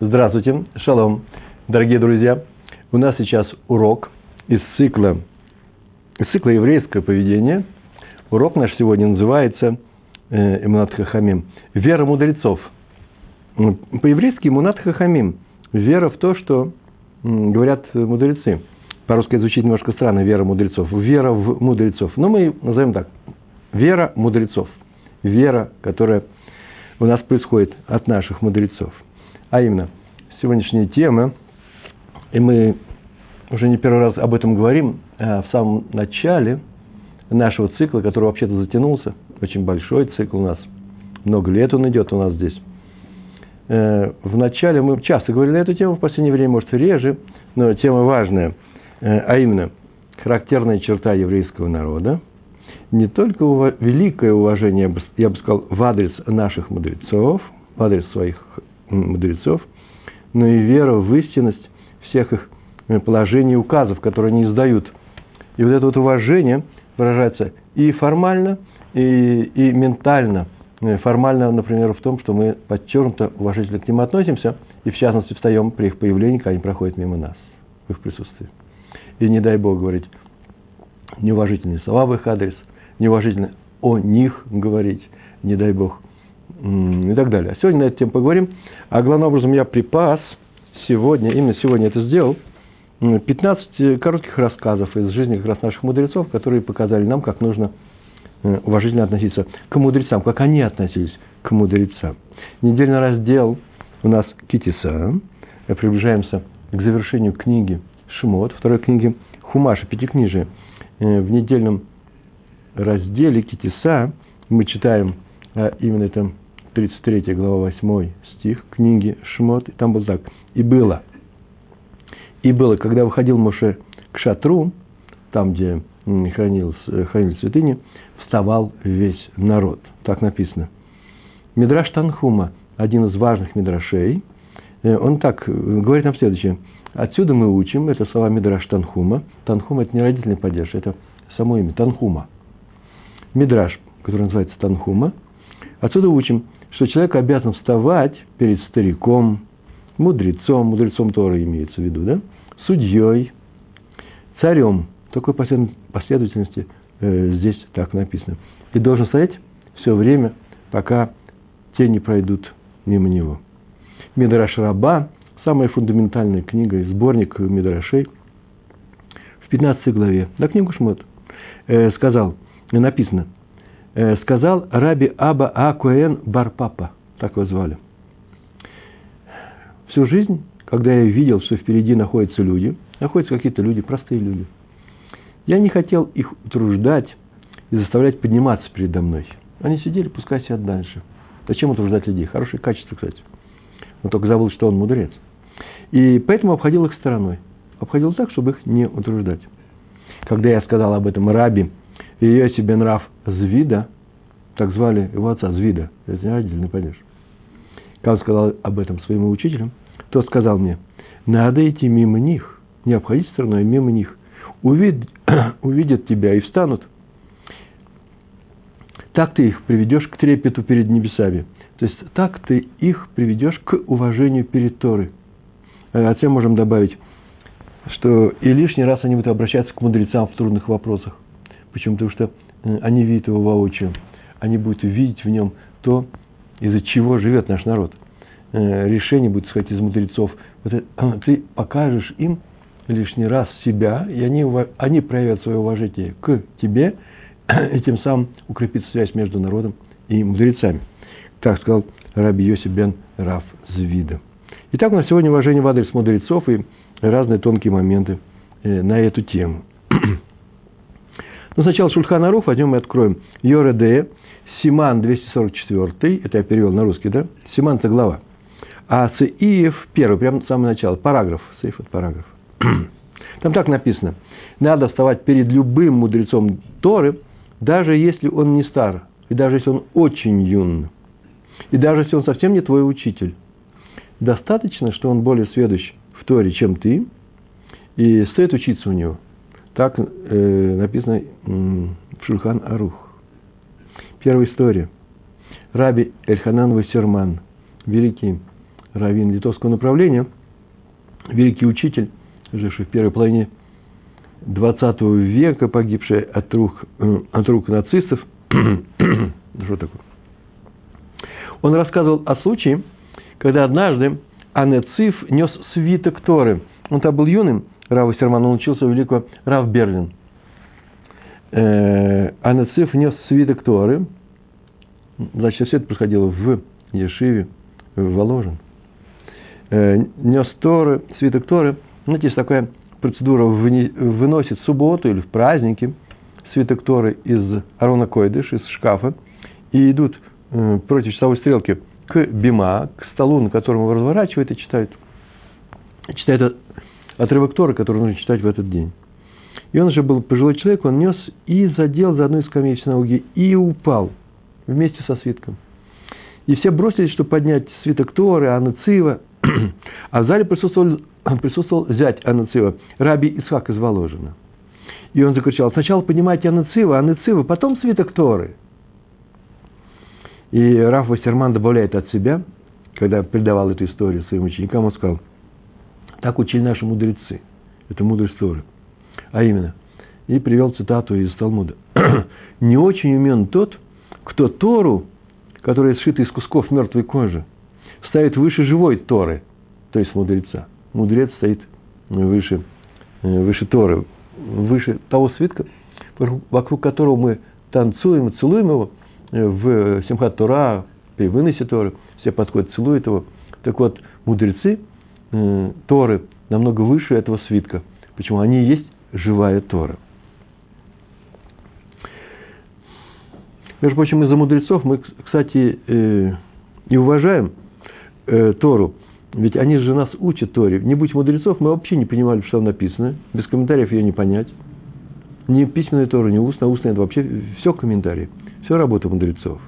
Здравствуйте, шалом, дорогие друзья. У нас сейчас урок из цикла, из цикла еврейское поведение. Урок наш сегодня называется э, Хахамим. Вера мудрецов. По-еврейски Эмунат Хахамим. Вера в то, что говорят мудрецы. По-русски звучит немножко странно, вера мудрецов. Вера в мудрецов. Но мы назовем так. Вера мудрецов. Вера, которая у нас происходит от наших мудрецов. А именно, сегодняшняя тема, и мы уже не первый раз об этом говорим, а в самом начале нашего цикла, который вообще-то затянулся, очень большой цикл у нас, много лет он идет у нас здесь. Э, в начале мы часто говорили на эту тему, в последнее время, может, реже, но тема важная, э, а именно, характерная черта еврейского народа – не только великое уважение, я бы сказал, в адрес наших мудрецов, в адрес своих мудрецов, но и вера в истинность всех их э, положений и указов, которые они издают. И вот это вот уважение выражается и формально, и, и ментально. Э, формально, например, в том, что мы подчеркнуто уважительно к ним относимся, и в частности встаем при их появлении, когда они проходят мимо нас, в их присутствии. И не дай Бог говорить неуважительные слова в их адрес – неуважительно о них говорить, не дай Бог, и так далее. А сегодня на эту тему поговорим. А главным образом я припас сегодня, именно сегодня это сделал, 15 коротких рассказов из жизни как раз наших мудрецов, которые показали нам, как нужно э, уважительно относиться к мудрецам, как они относились к мудрецам. Недельный раздел у нас Китиса. Приближаемся к завершению книги Шмот, второй книги Хумаша, пятикнижия. Э, в недельном разделе Китиса мы читаем именно это 33 глава 8 стих книги Шмот, и там был так. «И было, и было, когда выходил Моше к шатру, там, где хранил, хранил святыни, вставал весь народ». Так написано. Мидраш Танхума, один из важных мидрашей, э, он так говорит нам следующее. Отсюда мы учим, это слова Мидраш Танхума. Танхума – это не родительный падеж, это само имя, Танхума. Мидраш, который называется Танхума. Отсюда учим, что человек обязан вставать перед стариком, мудрецом, мудрецом Тора имеется в виду, да? судьей, царем. Такой последовательности э, здесь так написано. И должен стоять все время, пока те не пройдут мимо него. Мидраш Раба, самая фундаментальная книга, сборник Мидрашей, в 15 главе, на книгу Шмот, э, сказал, написано, сказал Раби Аба Акуэн Барпапа, так его звали. Всю жизнь, когда я видел, что впереди находятся люди, находятся какие-то люди, простые люди, я не хотел их утруждать и заставлять подниматься передо мной. Они сидели, пускай сидят дальше. Зачем утруждать людей? Хорошее качество, кстати. Он только забыл, что он мудрец. И поэтому обходил их стороной. Обходил так, чтобы их не утруждать. Когда я сказал об этом Раби Йоси бен Раф Звида, так звали его отца Звида, не родительный падеж. Когда он сказал об этом своим учителям, тот сказал мне, надо идти мимо них, не обходить стороной, а мимо них. Увид, увидят тебя и встанут. Так ты их приведешь к трепету перед небесами. То есть так ты их приведешь к уважению перед Торой. А затем можем добавить, что и лишний раз они будут обращаться к мудрецам в трудных вопросах. Почему? Потому что э, они видят его воочию. Они будут видеть в нем то, из-за чего живет наш народ. Э, решение будет исходить из мудрецов. Вот это, ты покажешь им лишний раз себя, и они, они проявят свое уважение к тебе, и тем самым укрепится связь между народом и мудрецами. Так сказал Раби Йосиф бен Раф Звида. Итак, у нас сегодня уважение в адрес мудрецов и разные тонкие моменты э, на эту тему. Но ну, сначала Шульхан Арух, возьмем и откроем. Йореде, Симан 244, это я перевел на русский, да? Симан – это глава. А Сеиев первый, прямо с самого начала, параграф. Сеиф – это параграф. Там так написано. Надо вставать перед любым мудрецом Торы, даже если он не стар, и даже если он очень юн, и даже если он совсем не твой учитель. Достаточно, что он более сведущ в Торе, чем ты, и стоит учиться у него. Так э, написано в Шульхан Арух. Первая история. Раби Эльханан Вассерман, великий раввин литовского направления, великий учитель, живший в первой половине XX века, погибший от рук, э, от рук нацистов. Что такое? Он рассказывал о случае, когда однажды Анециф нес свиток Торы. Он там был юным, Рава Серман, он учился у великого Рав Берлин. Э, Анециф нес свиток Торы. Значит, все это происходило в Ешиве, в Воложен. Э, нес Торы, свиток Торы. Знаете, есть такая процедура, выносит в субботу или в праздники свиток Торы из Арона Койдыш, из шкафа, и идут Э, против часовой стрелки к бима, к столу, на котором его разворачивает и читает. Читает отрывок Торы, который нужно читать в этот день. И он уже был пожилой человек, он нес и задел за одну из скамей синагоги и упал вместе со свитком. И все бросились, чтобы поднять свиток Торы, Анна Цива. А в зале присутствовал, присутствовал зять Анна Цива, Раби Исхак из Воложина. И он закричал, сначала поднимайте Анна Цива, Анна Цива, потом свиток Торы – и Раф Вассерман добавляет от себя, когда передавал эту историю своим ученикам, он сказал, так учили наши мудрецы. Это мудрость Торы. А именно, и привел цитату из Талмуда. «Не очень умен тот, кто Тору, которая сшита из кусков мертвой кожи, ставит выше живой Торы, то есть мудреца. Мудрец стоит выше, выше Торы, выше того свитка, вокруг которого мы танцуем, целуем его – в Симхат Тора, при выносе Торы, все подходят, целуют его. Так вот, мудрецы э, Торы намного выше этого свитка. Почему? Они и есть живая Тора. Между прочим, из-за мудрецов мы, кстати, э, и уважаем э, Тору. Ведь они же нас учат Торе. Не будь мудрецов, мы вообще не понимали, что там написано. Без комментариев ее не понять. Ни письменная Тора, ни устная. Устная – это вообще все комментарии. Все работа мудрецов,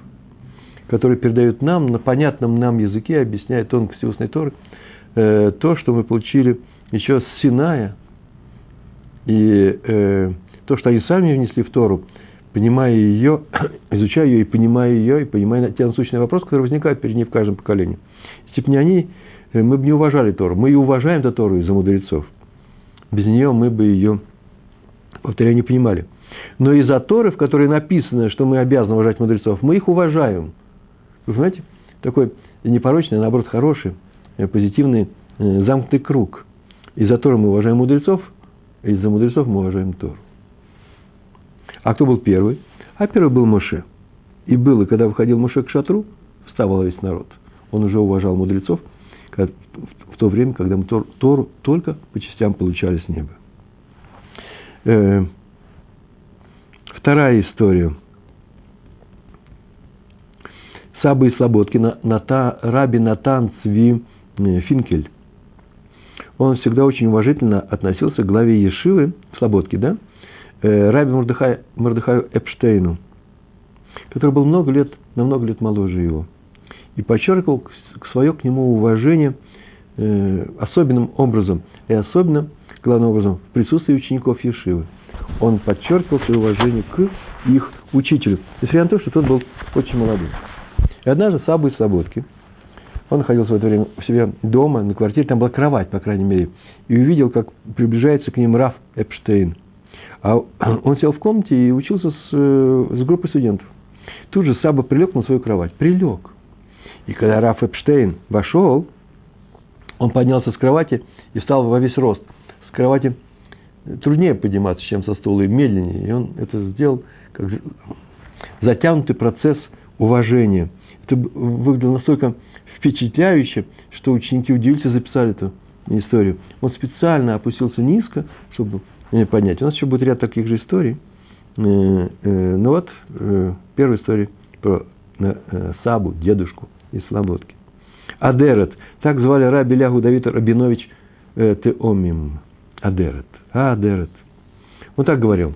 которые передают нам на понятном нам языке, объясняя тонкости устной Торы, э, то, что мы получили еще с Синая, и э, то, что они сами внесли в Тору, понимая ее, изучая ее и понимая ее, и понимая те насущные вопросы, которые возникают перед ней в каждом поколении. Если бы не они, э, мы бы не уважали Тору. Мы и уважаем эту Тору из-за мудрецов. Без нее мы бы ее, повторяю, не понимали но из-за Торы, в которой написано, что мы обязаны уважать мудрецов, мы их уважаем. Вы понимаете? Такой непорочный, а наоборот, хороший, позитивный, э, замкнутый круг. Из-за Торы мы уважаем мудрецов, а из-за мудрецов мы уважаем Тору. А кто был первый? А первый был Моше. И было, когда выходил Моше к шатру, вставал весь народ. Он уже уважал мудрецов в то время, когда мы Тору только по частям получали с неба. Э, Вторая история. Саба и Слободки, Ната, Раби Натан Цви э, Финкель. Он всегда очень уважительно относился к главе Ешивы в Слободке, да? Э, Раби Мордыхай, Мордыхаю Эпштейну, который был много лет, на много лет моложе его. И подчеркивал свое к нему уважение э, особенным образом. И особенно, главным образом, в присутствии учеников Ешивы он подчеркивал свое уважение к их учителю, несмотря на то, что тот был очень молодым. И однажды Сабу из Слободки, он находился в это время у себя дома, на квартире, там была кровать, по крайней мере, и увидел, как приближается к ним Раф Эпштейн. А он сел в комнате и учился с, э, с группой студентов. Тут же Саба прилег на свою кровать. Прилег. И когда Раф Эпштейн вошел, он поднялся с кровати и встал во весь рост. С кровати труднее подниматься, чем со стула, и медленнее. И он это сделал как затянутый процесс уважения. Это выглядело настолько впечатляюще, что ученики удивились и записали эту историю. Он специально опустился низко, чтобы поднять. У нас еще будет ряд таких же историй. Э, э, ну вот, э, первая история про Сабу, дедушку из Слободки. Адерет. Так звали раби Лягу Давида Рабинович Теомим. Адерет. Адерет. Он так говорил.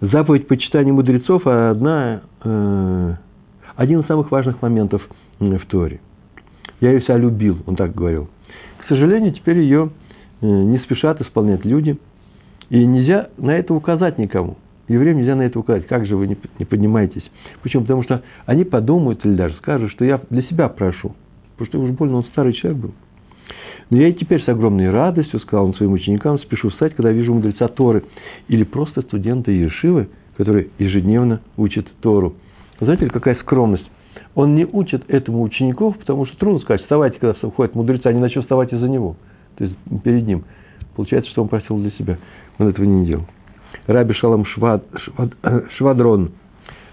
Заповедь почитания мудрецов – одна, один из самых важных моментов в Торе. Я ее вся любил, он так говорил. К сожалению, теперь ее э, не спешат исполнять люди, и нельзя на это указать никому. Евреям нельзя на это указать, как же вы не, не поднимаетесь. Почему? Потому что они подумают или даже скажут, что я для себя прошу. потому что уж больно он старый человек был. Но я и теперь с огромной радостью, сказал он своим ученикам, спешу встать, когда вижу мудреца Торы или просто студента Ешивы, который ежедневно учит Тору. Знаете, какая скромность? Он не учит этому учеников, потому что трудно сказать, вставайте, когда входят мудрецы, они начнут вставать из-за него, то есть перед ним. Получается, что он просил для себя. Он этого не делал. Раби Шалам Швад, Швад, Швадрон,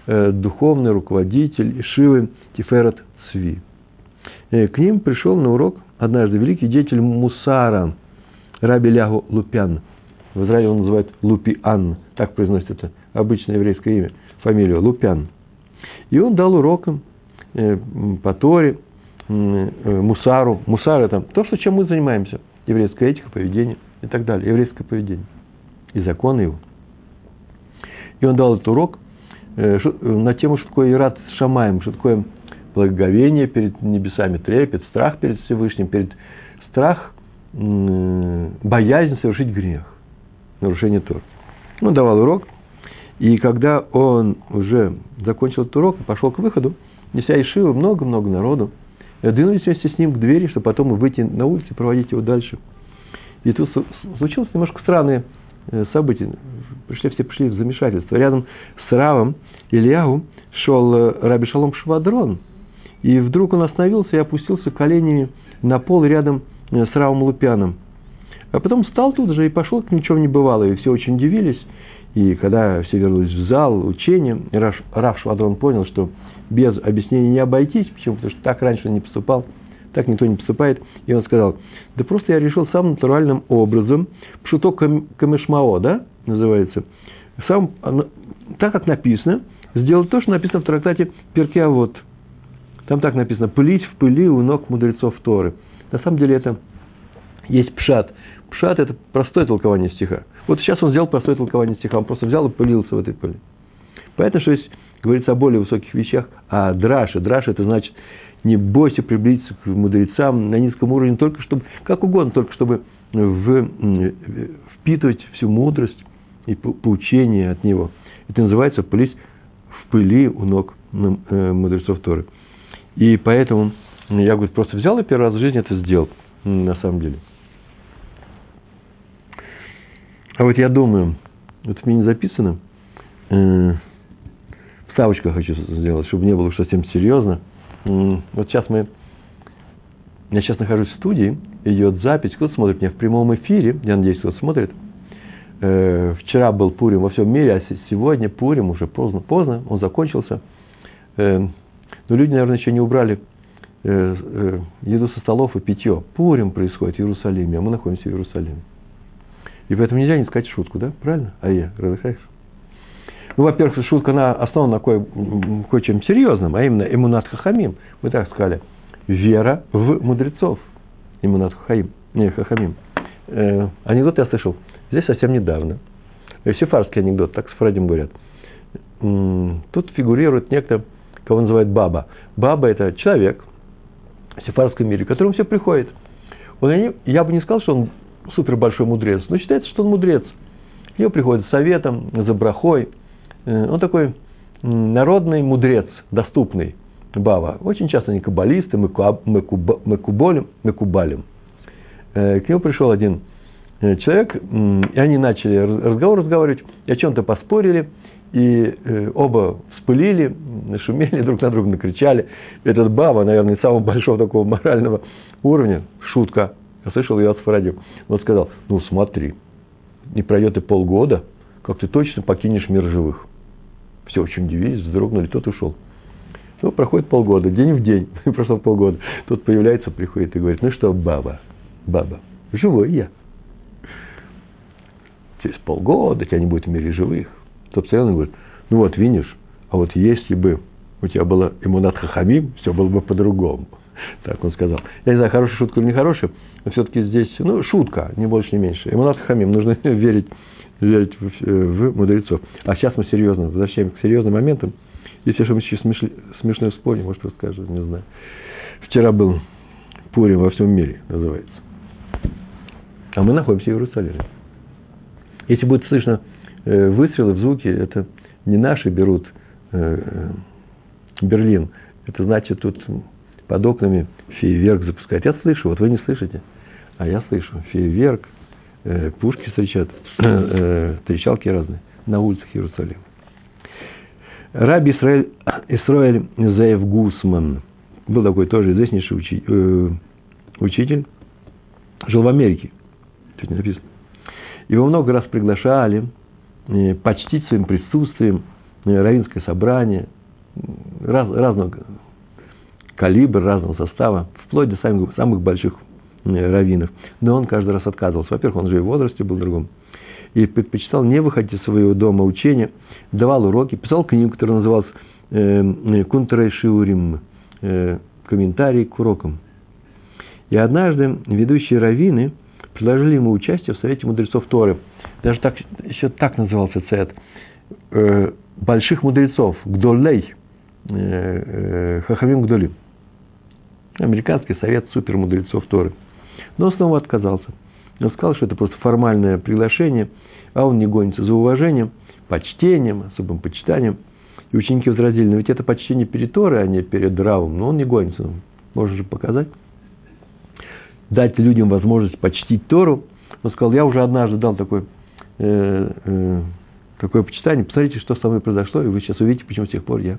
э, духовный руководитель Ишивы Тиферет Цви. Э, к ним пришел на урок однажды великий деятель Мусара, Раби Лягу Лупян. В Израиле он называет Лупиан, так произносит это обычное еврейское имя, фамилию Лупян. И он дал урокам э, по Торе, э, Мусару. Мусар – это то, что, чем мы занимаемся. Еврейская этика, поведение и так далее. Еврейское поведение. И законы его. И он дал этот урок э, на тему, что такое Ират Шамаем, что такое благоговение перед небесами, трепет, страх перед Всевышним, перед страх, боязнь совершить грех, нарушение Тор. Он давал урок, и когда он уже закончил этот урок и пошел к выходу, неся Ишива, много-много народу, двинулись вместе с ним к двери, чтобы потом выйти на улицу и проводить его дальше. И тут случилось немножко странное э, событие. Пришли, все пришли в замешательство. Рядом с Равом Ильяу шел э, Раби Шалом Швадрон – и вдруг он остановился и опустился коленями на пол рядом э, с Равом Лупяном. А потом встал тут же и пошел, как ничего не бывало. И все очень удивились. И когда все вернулись в зал учения, Рав Швадрон понял, что без объяснений не обойтись. Почему? Потому что так раньше не поступал, так никто не поступает. И он сказал, да просто я решил самым натуральным образом, пшуто камешмао, да, называется, сам, так как написано, сделать то, что написано в трактате Перкеавод – там так написано, пылить в пыли у ног мудрецов Торы. На самом деле это есть пшат. Пшат – это простое толкование стиха. Вот сейчас он сделал простое толкование стиха, он просто взял и пылился в этой пыли. Поэтому, что есть, говорится о более высоких вещах, а драше. Драше – это значит, не бойся приблизиться к мудрецам на низком уровне, только чтобы, как угодно, только чтобы в, впитывать всю мудрость и поучение от него. Это называется пылить в пыли у ног э, мудрецов Торы. И поэтому я, говорит, просто взял и первый раз в жизни это сделал, на самом деле. А вот я думаю, вот в не записано, э, вставочку хочу сделать, чтобы не было уж совсем серьезно. Вот сейчас мы, я сейчас нахожусь в студии, идет запись, кто-то смотрит меня в прямом эфире, я надеюсь, кто-то смотрит. Э, вчера был Пурим во всем мире, а сегодня Пурим уже поздно, поздно, он закончился. Э, но люди, наверное, еще не убрали э, еду со столов и питье. Пурим происходит в Иерусалиме, а мы находимся в Иерусалиме. И поэтому нельзя не сказать шутку, да? Правильно? А я, разыхаешь? Ну, во-первых, шутка, она основана на кое, кое-чем серьезном, а именно иммунат хахамим. Мы так сказали. Вера в мудрецов. Иммунат хахамим. Не, хахамим. Э, анекдот я слышал здесь совсем недавно. Сефарский анекдот, так с Фредем говорят. Тут фигурирует некто кого называют баба. Баба – это человек в сефарском мире, к которому все приходит. Он, я бы не сказал, что он супер большой мудрец, но считается, что он мудрец. К нему приходит с советом, за брахой. Э, он такой народный мудрец, доступный. Баба. Очень часто они каббалисты, мекубалим. мекубалим. Э, к нему пришел один э, человек, и они начали разговор разговаривать, и о чем-то поспорили – и оба вспылили, шумели друг на друга, накричали. Этот баба, наверное, самого большого такого морального уровня, шутка, я слышал ее от Фаради, он сказал, ну смотри, не пройдет и полгода, как ты точно покинешь мир живых. Все очень удивились, вздрогнули, тот ушел. Ну, проходит полгода, день в день, прошло полгода. Тот появляется, приходит и говорит, ну что, баба, баба, живой я. Через полгода тебя не будет в мире живых. Тот и говорит, ну вот, видишь, а вот если бы у тебя было иммунат хахамим, все было бы по-другому. Так он сказал. Я не знаю, хорошая шутка или нехорошая, но все-таки здесь, ну, шутка, не больше, не меньше. Иммунат хахамим, нужно верить, верить в, в мудрецов. А сейчас мы серьезно, возвращаемся к серьезным моментам. Если что-нибудь еще смеш... смешное вспомним, может, расскажу, не знаю. Вчера был Пурим во всем мире, называется. А мы находимся в Иерусалиме. Если будет слышно Э, выстрелы в звуки, это не наши берут э, Берлин. Это значит, тут под окнами фейерверк запускает. Я слышу, вот вы не слышите, а я слышу фейерверк, э, пушки встречают, э, встречалки разные на улицах Иерусалима. Раби Исраэль, Исраэль Заев Гусман был такой тоже известнейший учи, э, учитель, жил в Америке, тут не написано. Его много раз приглашали э, почтить своим присутствием э, равинское собрание раз, разного калибра, разного состава, вплоть до самых, самых больших раввинов. Но он каждый раз отказывался. Во-первых, он же и в возрасте был другом. И предпочитал не выходить из своего дома учения, давал уроки, писал книгу, которая называлась э, «Кунтрей Шиурим», э, комментарий к урокам. И однажды ведущие раввины предложили ему участие в Совете мудрецов Торы. Даже так, еще так назывался. Э, больших мудрецов, Гдолей, э, э, Хахамим Гдолим. Американский совет супермудрецов Торы. Но снова отказался. Он сказал, что это просто формальное приглашение, а он не гонится за уважением, почтением, особым почитанием. И ученики возразили, но ведь это почтение перед Торой, а не перед Равом. Но он не гонится. Можно же показать дать людям возможность почтить Тору. Он сказал, я уже однажды дал такое, э, э, такое почитание, посмотрите, что со мной произошло, и вы сейчас увидите, почему с тех пор я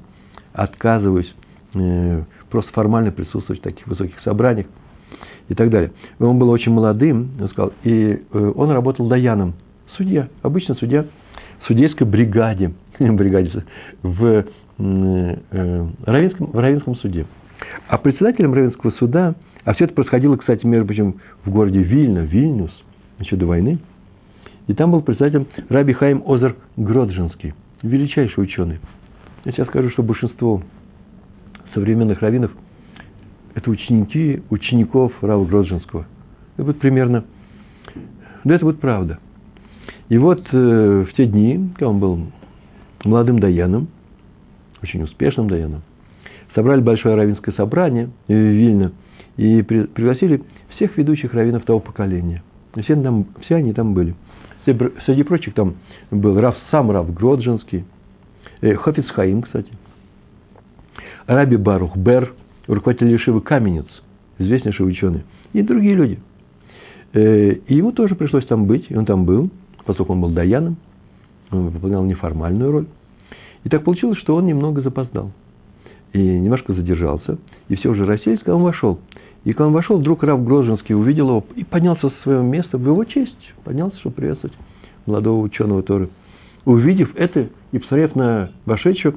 отказываюсь э, просто формально присутствовать в таких высоких собраниях и так далее. Он был очень молодым, он сказал, и э, он работал даяном, судья, обычно судья в судейской бригаде, бригаде в, э, Равинском, в Равинском суде. А председателем Равинского суда – а все это происходило, кстати, между прочим, в городе Вильна, Вильнюс, еще до войны. И там был председателем Раби Хаим Озер Гроджинский, величайший ученый. Я сейчас скажу, что большинство современных раввинов – это ученики учеников Рава Гроджинского. Это будет примерно, да это будет правда. И вот э, в те дни, когда он был молодым даяном, очень успешным даяном, собрали большое равинское собрание в Вильно – и пригласили всех ведущих раввинов того поколения. Все, там, все они там были. Среди прочих там был Раф, сам Раф Гроджинский, э, Хаим, кстати, Раби Барух Бер, руководитель Ешивы Каменец, известнейший ученый, и другие люди. Э, и ему тоже пришлось там быть, и он там был, поскольку он был даяном, он выполнял неформальную роль. И так получилось, что он немного запоздал. И немножко задержался, и все уже расселись, когда он вошел – и когда он вошел, вдруг Рав Грозжинский увидел его и поднялся со своего места в его честь. Поднялся, чтобы приветствовать молодого ученого Торы. Увидев это и посмотрев на вошедшего,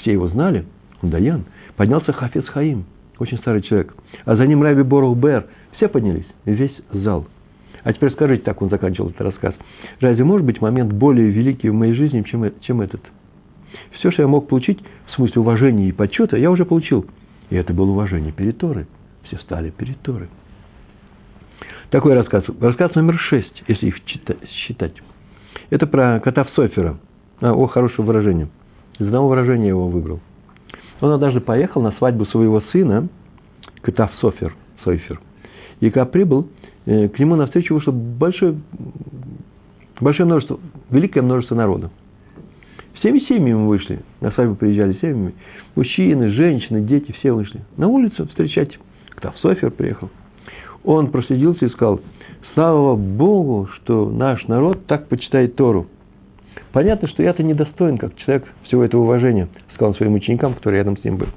все его знали, он Даян, поднялся Хафиз Хаим, очень старый человек. А за ним Раби Борух Бер. Все поднялись, весь зал. А теперь скажите, так он заканчивал этот рассказ. Разве может быть момент более великий в моей жизни, чем, чем этот? Все, что я мог получить в смысле уважения и почета, я уже получил. И это было уважение перед Торой. Все стали перед Торой. Такой рассказ. Рассказ номер шесть, если их считать. Это про кота Софера. А, о, хорошее выражение. Из одного выражения его выбрал. Он однажды поехал на свадьбу своего сына, кота Софер, Сойфер. И когда прибыл, э, к нему навстречу вышло большое, большое множество, великое множество народа. Всеми семьями вышли. На свадьбу приезжали семьями. Мужчины, женщины, дети, все вышли. На улицу встречать Софер приехал, он проследился и сказал, слава Богу, что наш народ так почитает Тору. Понятно, что я-то недостоин, как человек, всего этого уважения, сказал своим ученикам, которые рядом с ним были.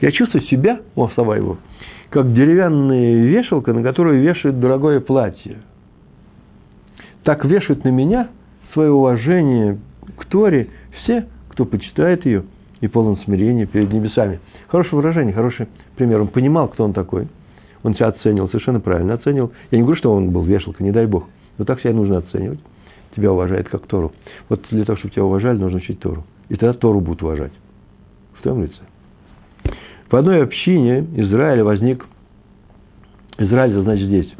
Я чувствую себя, о, слова его, как деревянная вешалка, на которую вешают дорогое платье. Так вешают на меня свое уважение к Торе все, кто почитает ее и полон смирения перед небесами. Хорошее выражение, хороший пример. Он понимал, кто он такой. Он себя оценивал, совершенно правильно оценивал. Я не говорю, что он был вешалкой, не дай бог. Но так себя нужно оценивать. Тебя уважает как Тору. Вот для того, чтобы тебя уважали, нужно учить Тору. И тогда Тору будут уважать. Лице. В одной общине Израиля возник... Израиль, значит здесь,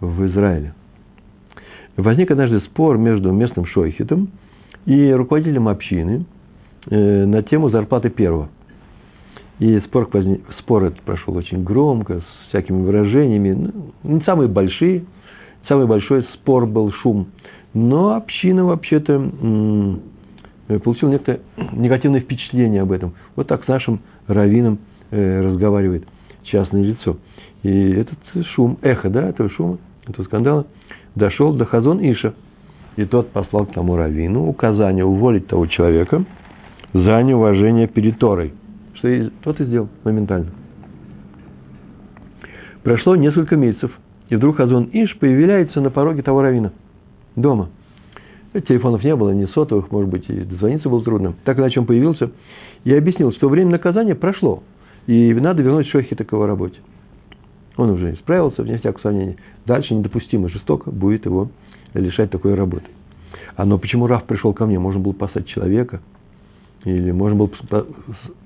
в Израиле. Возник однажды спор между местным шойхетом и руководителем общины э, на тему зарплаты первого. И спор, спор этот прошел очень громко, с всякими выражениями. Ну, не самые большие, самый большой спор был шум. Но община вообще-то получила некое негативное впечатление об этом. Вот так с нашим раввином э, разговаривает частное лицо. И этот шум, эхо, да, этого шума, этого скандала, дошел до Хазон Иша. И тот послал к тому раввину указание уволить того человека за неуважение перед Торой. Что и тот и сделал моментально. Прошло несколько месяцев, и вдруг Хазон Иш появляется на пороге того равина дома. Телефонов не было, ни сотовых, может быть, и дозвониться было трудно. Так иначе он появился и объяснил, что время наказания прошло, и надо вернуть Шохи такого работе. Он уже исправился, вне всякого сомнения. Дальше недопустимо жестоко будет его лишать такой работы. А но почему Раф пришел ко мне? Можно было послать человека, или можно было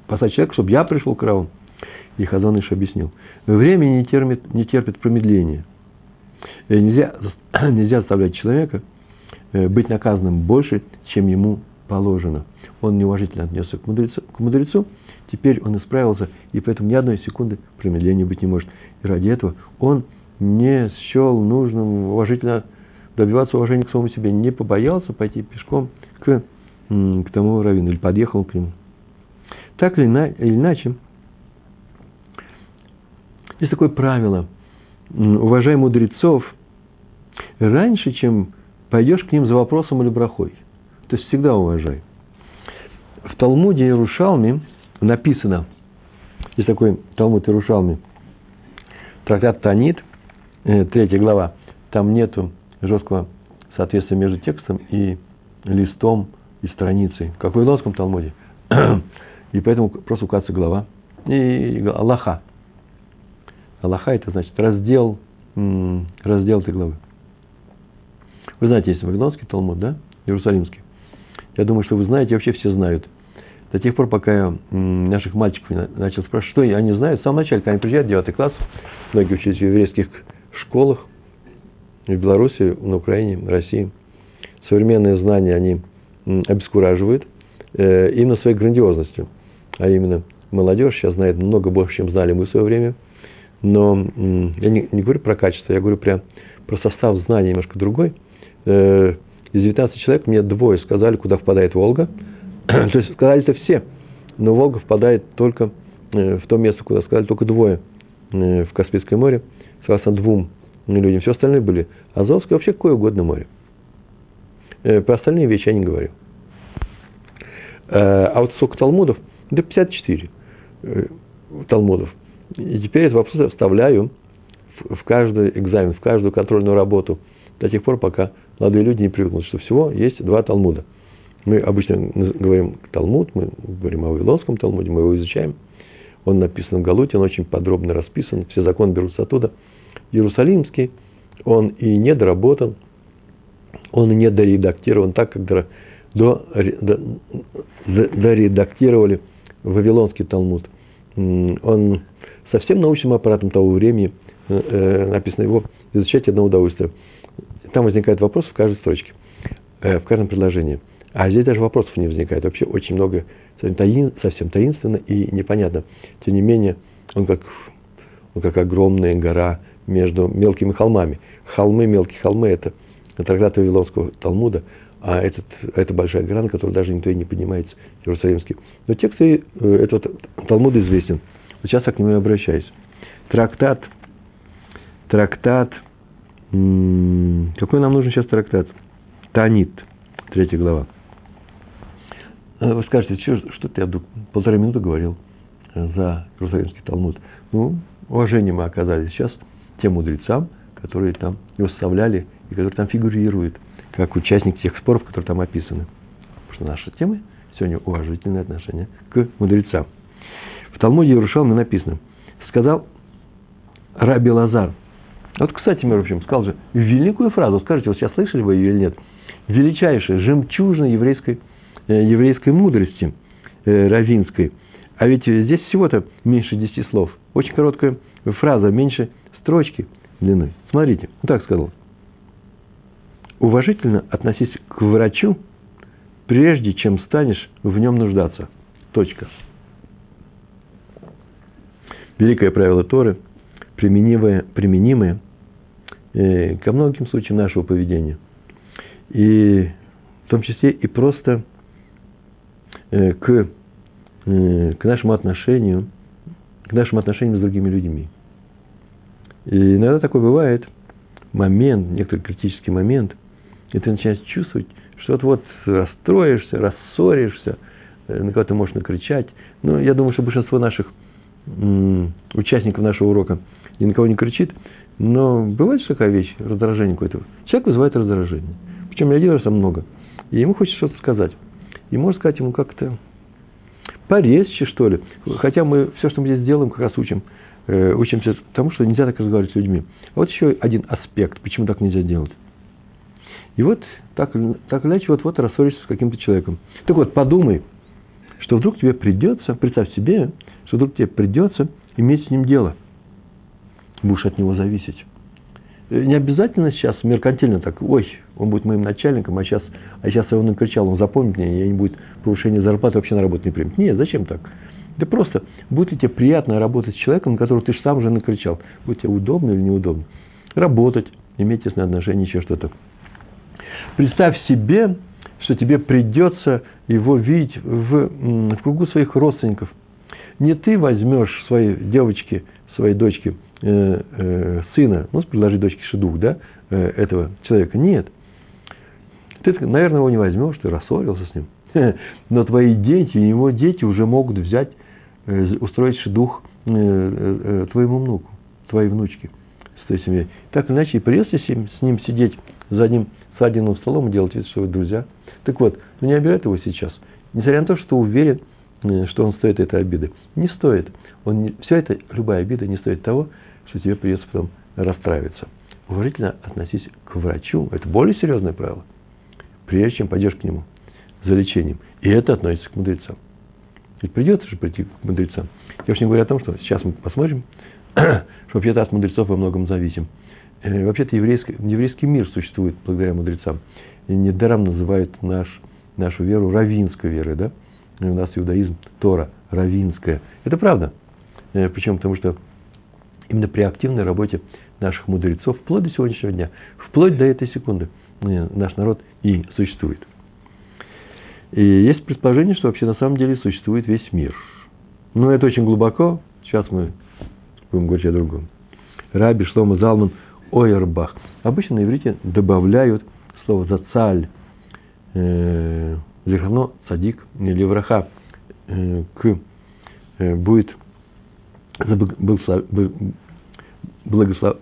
послать человека, чтобы я пришел к Раву. И Хазон Иш объяснил. Время не терпит, не терпит промедления. И нельзя, нельзя заставлять человека э, быть наказанным больше, чем ему положено. Он неуважительно отнесся к мудрецу, к мудрецу, теперь он исправился, и поэтому ни одной секунды промедления быть не может. И ради этого он не счел нужным уважительно добиваться уважения к самому себе, не побоялся пойти пешком к, к тому раввину, или подъехал к нему. Так или иначе, есть такое правило. Уважай мудрецов раньше, чем пойдешь к ним за вопросом или брахой. То есть всегда уважай. В Талмуде Иерушалме написано, есть такой Талмуд Иерушалме, трактат Танит, э, третья глава, там нету жесткого соответствия между текстом и листом и страницей, как в Вавилонском Талмуде. И поэтому просто указывается глава и Аллаха. Аллаха – это значит раздел, раздел этой главы. Вы знаете, есть Вавилонский Талмуд, да? Иерусалимский. Я думаю, что вы знаете, вообще все знают. До тех пор, пока я наших мальчиков начал спрашивать, что они знают, в самом начале, когда они приезжают в 9 класс, многие учились в еврейских школах, в Беларуси, на Украине, в России. Современные знания они обескураживают э, именно своей грандиозностью. А именно, молодежь сейчас знает много больше, чем знали мы в свое время – но я не, не говорю про качество, я говорю про, про состав знаний немножко другой. Э, из 19 человек мне двое сказали, куда впадает Волга. То есть сказали это все, но Волга впадает только э, в то место, куда сказали только двое, э, в Каспийское море, согласно двум людям. Все остальные были Азовское, вообще какое угодно море. Про остальные вещи я не говорю. А вот сколько Талмудов? Да 54 Талмудов. И теперь этот вопрос я вставляю в каждый экзамен, в каждую контрольную работу до тех пор, пока молодые люди не привыкнут, что всего есть два Талмуда. Мы обычно говорим Талмуд, мы говорим о Вавилонском Талмуде, мы его изучаем. Он написан в Галуте, он очень подробно расписан, все законы берутся оттуда. Иерусалимский, он и не доработан, он и не доредактирован так, как до, до, до, доредактировали Вавилонский Талмуд. Он со всем научным аппаратом того времени э, э, написано его изучать одно удовольствие. Там возникает вопрос в каждой строчке, э, в каждом предложении. А здесь даже вопросов не возникает. Вообще очень много, таин, совсем таинственно и непонятно. Тем не менее, он как, он как огромная гора между мелкими холмами. Холмы, мелкие холмы – это трактат Вавилонского Талмуда, а этот, это большая гора, на которую даже никто и не поднимается, Иерусалимский. Но текст этого Талмуда известен – сейчас я к нему и обращаюсь. Трактат, трактат, какой нам нужен сейчас трактат? Танит, третья глава. Э, вы скажете, что, что ты, я полторы минуты говорил за Иерусалимский Талмуд. Ну, уважение мы оказали сейчас тем мудрецам, которые там его составляли и которые там фигурируют, как участник тех споров, которые там описаны. Потому что наша тема сегодня уважительное отношение к мудрецам. В Талмуде Иерушалме написано, сказал Раби Лазар. Вот, кстати, между прочим, сказал же великую фразу. Скажите, вот сейчас слышали вы ее или нет? Величайшая, жемчужина еврейской, э, еврейской мудрости э, равинской. А ведь здесь всего-то меньше десяти слов. Очень короткая фраза, меньше строчки длины. Смотрите, вот так сказал. Уважительно относись к врачу, прежде чем станешь в нем нуждаться. Точка великое правило Торы, применимое, применимое э, ко многим случаям нашего поведения. И в том числе и просто э, к, э, к нашему отношению к нашим отношениям с другими людьми. И иногда такой бывает момент, некоторый критический момент, и ты начинаешь чувствовать, что вот-вот расстроишься, рассоришься, э, на кого ты можешь накричать. Ну, я думаю, что большинство наших участников нашего урока ни на кого не кричит, но бывает же такая вещь, раздражение какое-то. Человек вызывает раздражение. Причем не один раз, а много. И ему хочется что-то сказать. И можно сказать ему как-то порезче, что ли. Хотя мы все, что мы здесь делаем, как раз учим, э, учимся тому, что нельзя так разговаривать с людьми. Вот еще один аспект, почему так нельзя делать. И вот так, так или иначе, вот-вот рассоришься с каким-то человеком. Так вот, подумай, что вдруг тебе придется, представь себе, что вдруг тебе придется иметь с ним дело. Будешь от него зависеть. Э, не обязательно сейчас меркантильно так, ой, он будет моим начальником, а сейчас, а сейчас я его накричал, он запомнит меня, и не будет повышения зарплаты, вообще на работу не примет. Нет, зачем так? Да просто, будет ли тебе приятно работать с человеком, на которого ты сам же накричал? Будет тебе удобно или неудобно? Работать, иметь тесные отношения, еще что-то. Представь себе, что тебе придется его видеть в, в кругу своих родственников. Не ты возьмешь своей девочке, своей дочке сына, ну, предложи дочке шедух, да, э, этого человека. Нет. Ты, наверное, его не возьмешь, ты рассорился с ним. Но твои дети, его дети уже могут взять, э, устроить шедух э, э, твоему внуку, твоей внучке с той семьей. Так иначе, и придется с ним сидеть за одним садиным столом и делать вид, что вы друзья. Так вот, ну не обижай его сейчас. Несмотря на то, что уверен, э, что он стоит этой обиды. Не стоит. Он не, все это, любая обида не стоит того, что тебе придется потом расстраиваться. Уважительно относись к врачу. Это более серьезное правило. Прежде чем пойдешь к нему за лечением. И это относится к мудрецам. Ведь придется же прийти к мудрецам. Я уж не говорю о том, что сейчас мы посмотрим, что вообще-то от мудрецов во многом зависим. Э, вообще-то еврейский, еврейский мир существует благодаря мудрецам. И недаром называют наш, нашу веру равинской верой. Да? У нас иудаизм Тора равинская. Это правда. Э, Причем потому, что именно при активной работе наших мудрецов, вплоть до сегодняшнего дня, вплоть до этой секунды, э, наш народ и существует. И есть предположение, что вообще на самом деле существует весь мир. Но это очень глубоко. Сейчас мы будем говорить о другом. Раби Шлома Залман – ойербах. Обычно на иврите добавляют слово зацаль, э, лихано цадик или враха э, к э, будет благослов,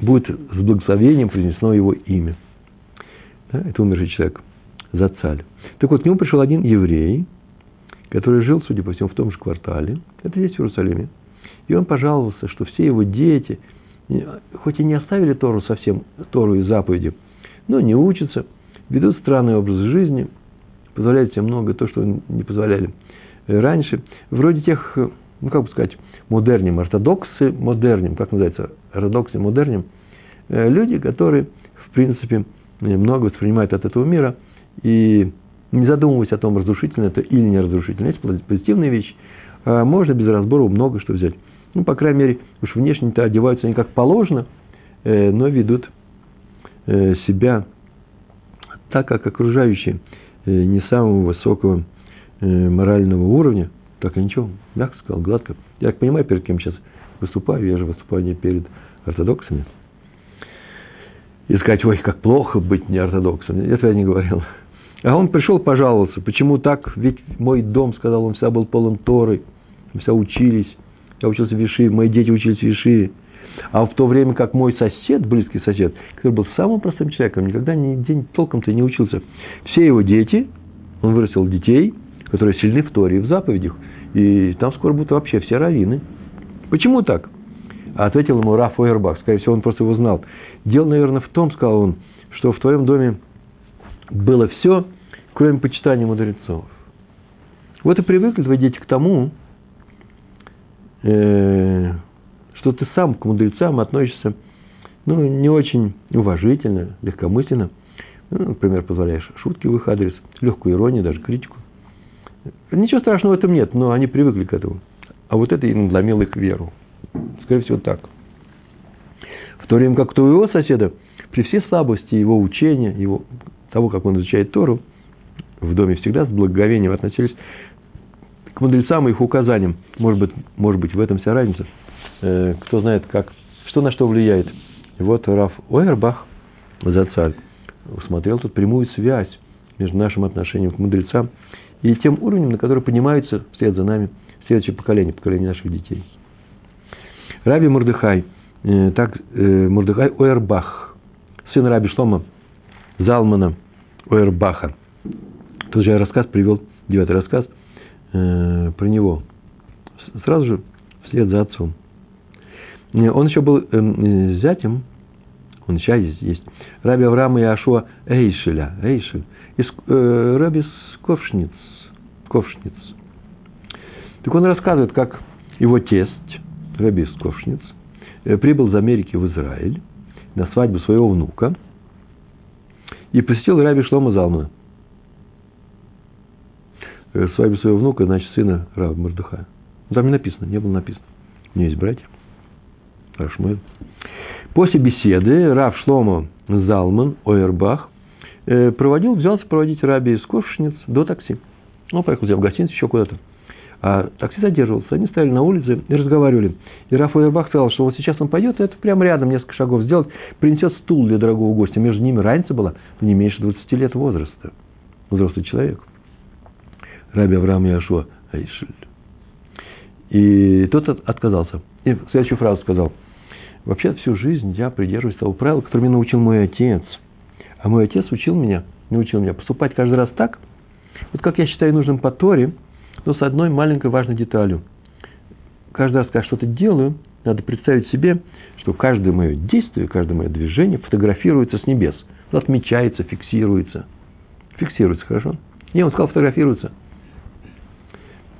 будет с благословением произнесено его имя. Да, это умерший человек. Зацаль. Так вот, к нему пришел один еврей, который жил, судя по всему, в том же квартале. Это есть в Иерусалиме. И он пожаловался, что все его дети – хоть и не оставили Тору совсем, Тору и заповеди, но не учатся, ведут странный образ жизни, позволяют себе много то, что не позволяли раньше. Вроде тех, ну как бы сказать, модерним, ортодоксы модерним, как называется, ортодоксы модерним, э, люди, которые, в принципе, много воспринимают от этого мира и не задумываясь о том, разрушительно это или не разрушительно. Есть позитивные вещи, а можно без разбора много что взять. Ну, по крайней мере, уж внешне-то одеваются они как положено, э, но ведут э, себя так, как окружающие э, не самого высокого э, морального уровня. Так, а ничего, мягко сказал, гладко. Я понимаю, перед кем сейчас выступаю, я же выступаю не перед ортодоксами. И сказать, ой, как плохо быть не ортодоксом. Это я не говорил. А он пришел пожаловаться, почему так, ведь мой дом, сказал он, вся был полон Торы, вся учились, я учился в Вишиве, мои дети учились в Вишиве. А в то время как мой сосед, близкий сосед, который был самым простым человеком, никогда ни день толком-то не учился, все его дети, он вырастил детей, которые сильны в Торе в заповедях, и там скоро будут вообще все раввины. Почему так? Ответил ему Раф Ойербах, скорее всего, он просто его знал. Дело, наверное, в том, сказал он, что в твоем доме было все, кроме почитания мудрецов. Вот и привыкли твои дети к тому, э, что ты сам к мудрецам относишься ну, не очень уважительно, легкомысленно. Ну, например, позволяешь шутки в их адрес, легкую иронию, даже критику. Ничего страшного в этом нет, но они привыкли к этому. А вот это и надломило их веру. Скорее всего, так. В то время как у твоего соседа, при всей слабости его учения, его, того, как он изучает Тору, в доме всегда с благоговением относились к мудрецам и их указаниям. Может быть, может быть, в этом вся разница. Э, кто знает, как, что на что влияет. И вот Раф Ойербах, Зацаль, усмотрел тут прямую связь между нашим отношением к мудрецам и тем уровнем, на который поднимаются вслед за нами следующее поколение, поколение наших детей. Раби Мурдыхай, э, так, э, Мурдыхай Ойербах, сын Раби Шлома Залмана Ойербаха. Тут же я рассказ привел, девятый рассказ э, про него. Сразу же вслед за отцом. Он еще был э, зятем, он сейчас есть, Раби Авраама и Ашуа Эйшеля, Эйшель, из э, Раби Ковшниц, Ковшниц. Так он рассказывает, как его тесть, Раби Ковшниц, э, прибыл из Америки в Израиль на свадьбу своего внука и посетил Раби Шлома Залмана. Э, свадьбу своего внука, значит, сына Раба Мордыхая. Там не написано, не было написано. У меня есть братья. Рашмель. После беседы Рав Шломо Залман Ойербах э, проводил, взялся проводить Раби из Ковшниц до такси. Он поехал в гостиницу еще куда-то. А такси задерживался. Они стояли на улице и разговаривали. И Раф Ойербах сказал, что вот сейчас он пойдет, это прямо рядом несколько шагов сделать, принесет стул для дорогого гостя. Между ними разница была не меньше 20 лет возраста. Взрослый человек. Раби Авраам Яшуа Айшель. И тот отказался. И следующую фразу сказал – Вообще всю жизнь я придерживаюсь того правила, которое меня научил мой отец. А мой отец учил меня, научил меня поступать каждый раз так, вот как я считаю нужным по Торе, но с одной маленькой важной деталью. Каждый раз, когда что-то делаю, надо представить себе, что каждое мое действие, каждое мое движение фотографируется с небес. Отмечается, фиксируется. Фиксируется, хорошо? Не, он сказал, фотографируется.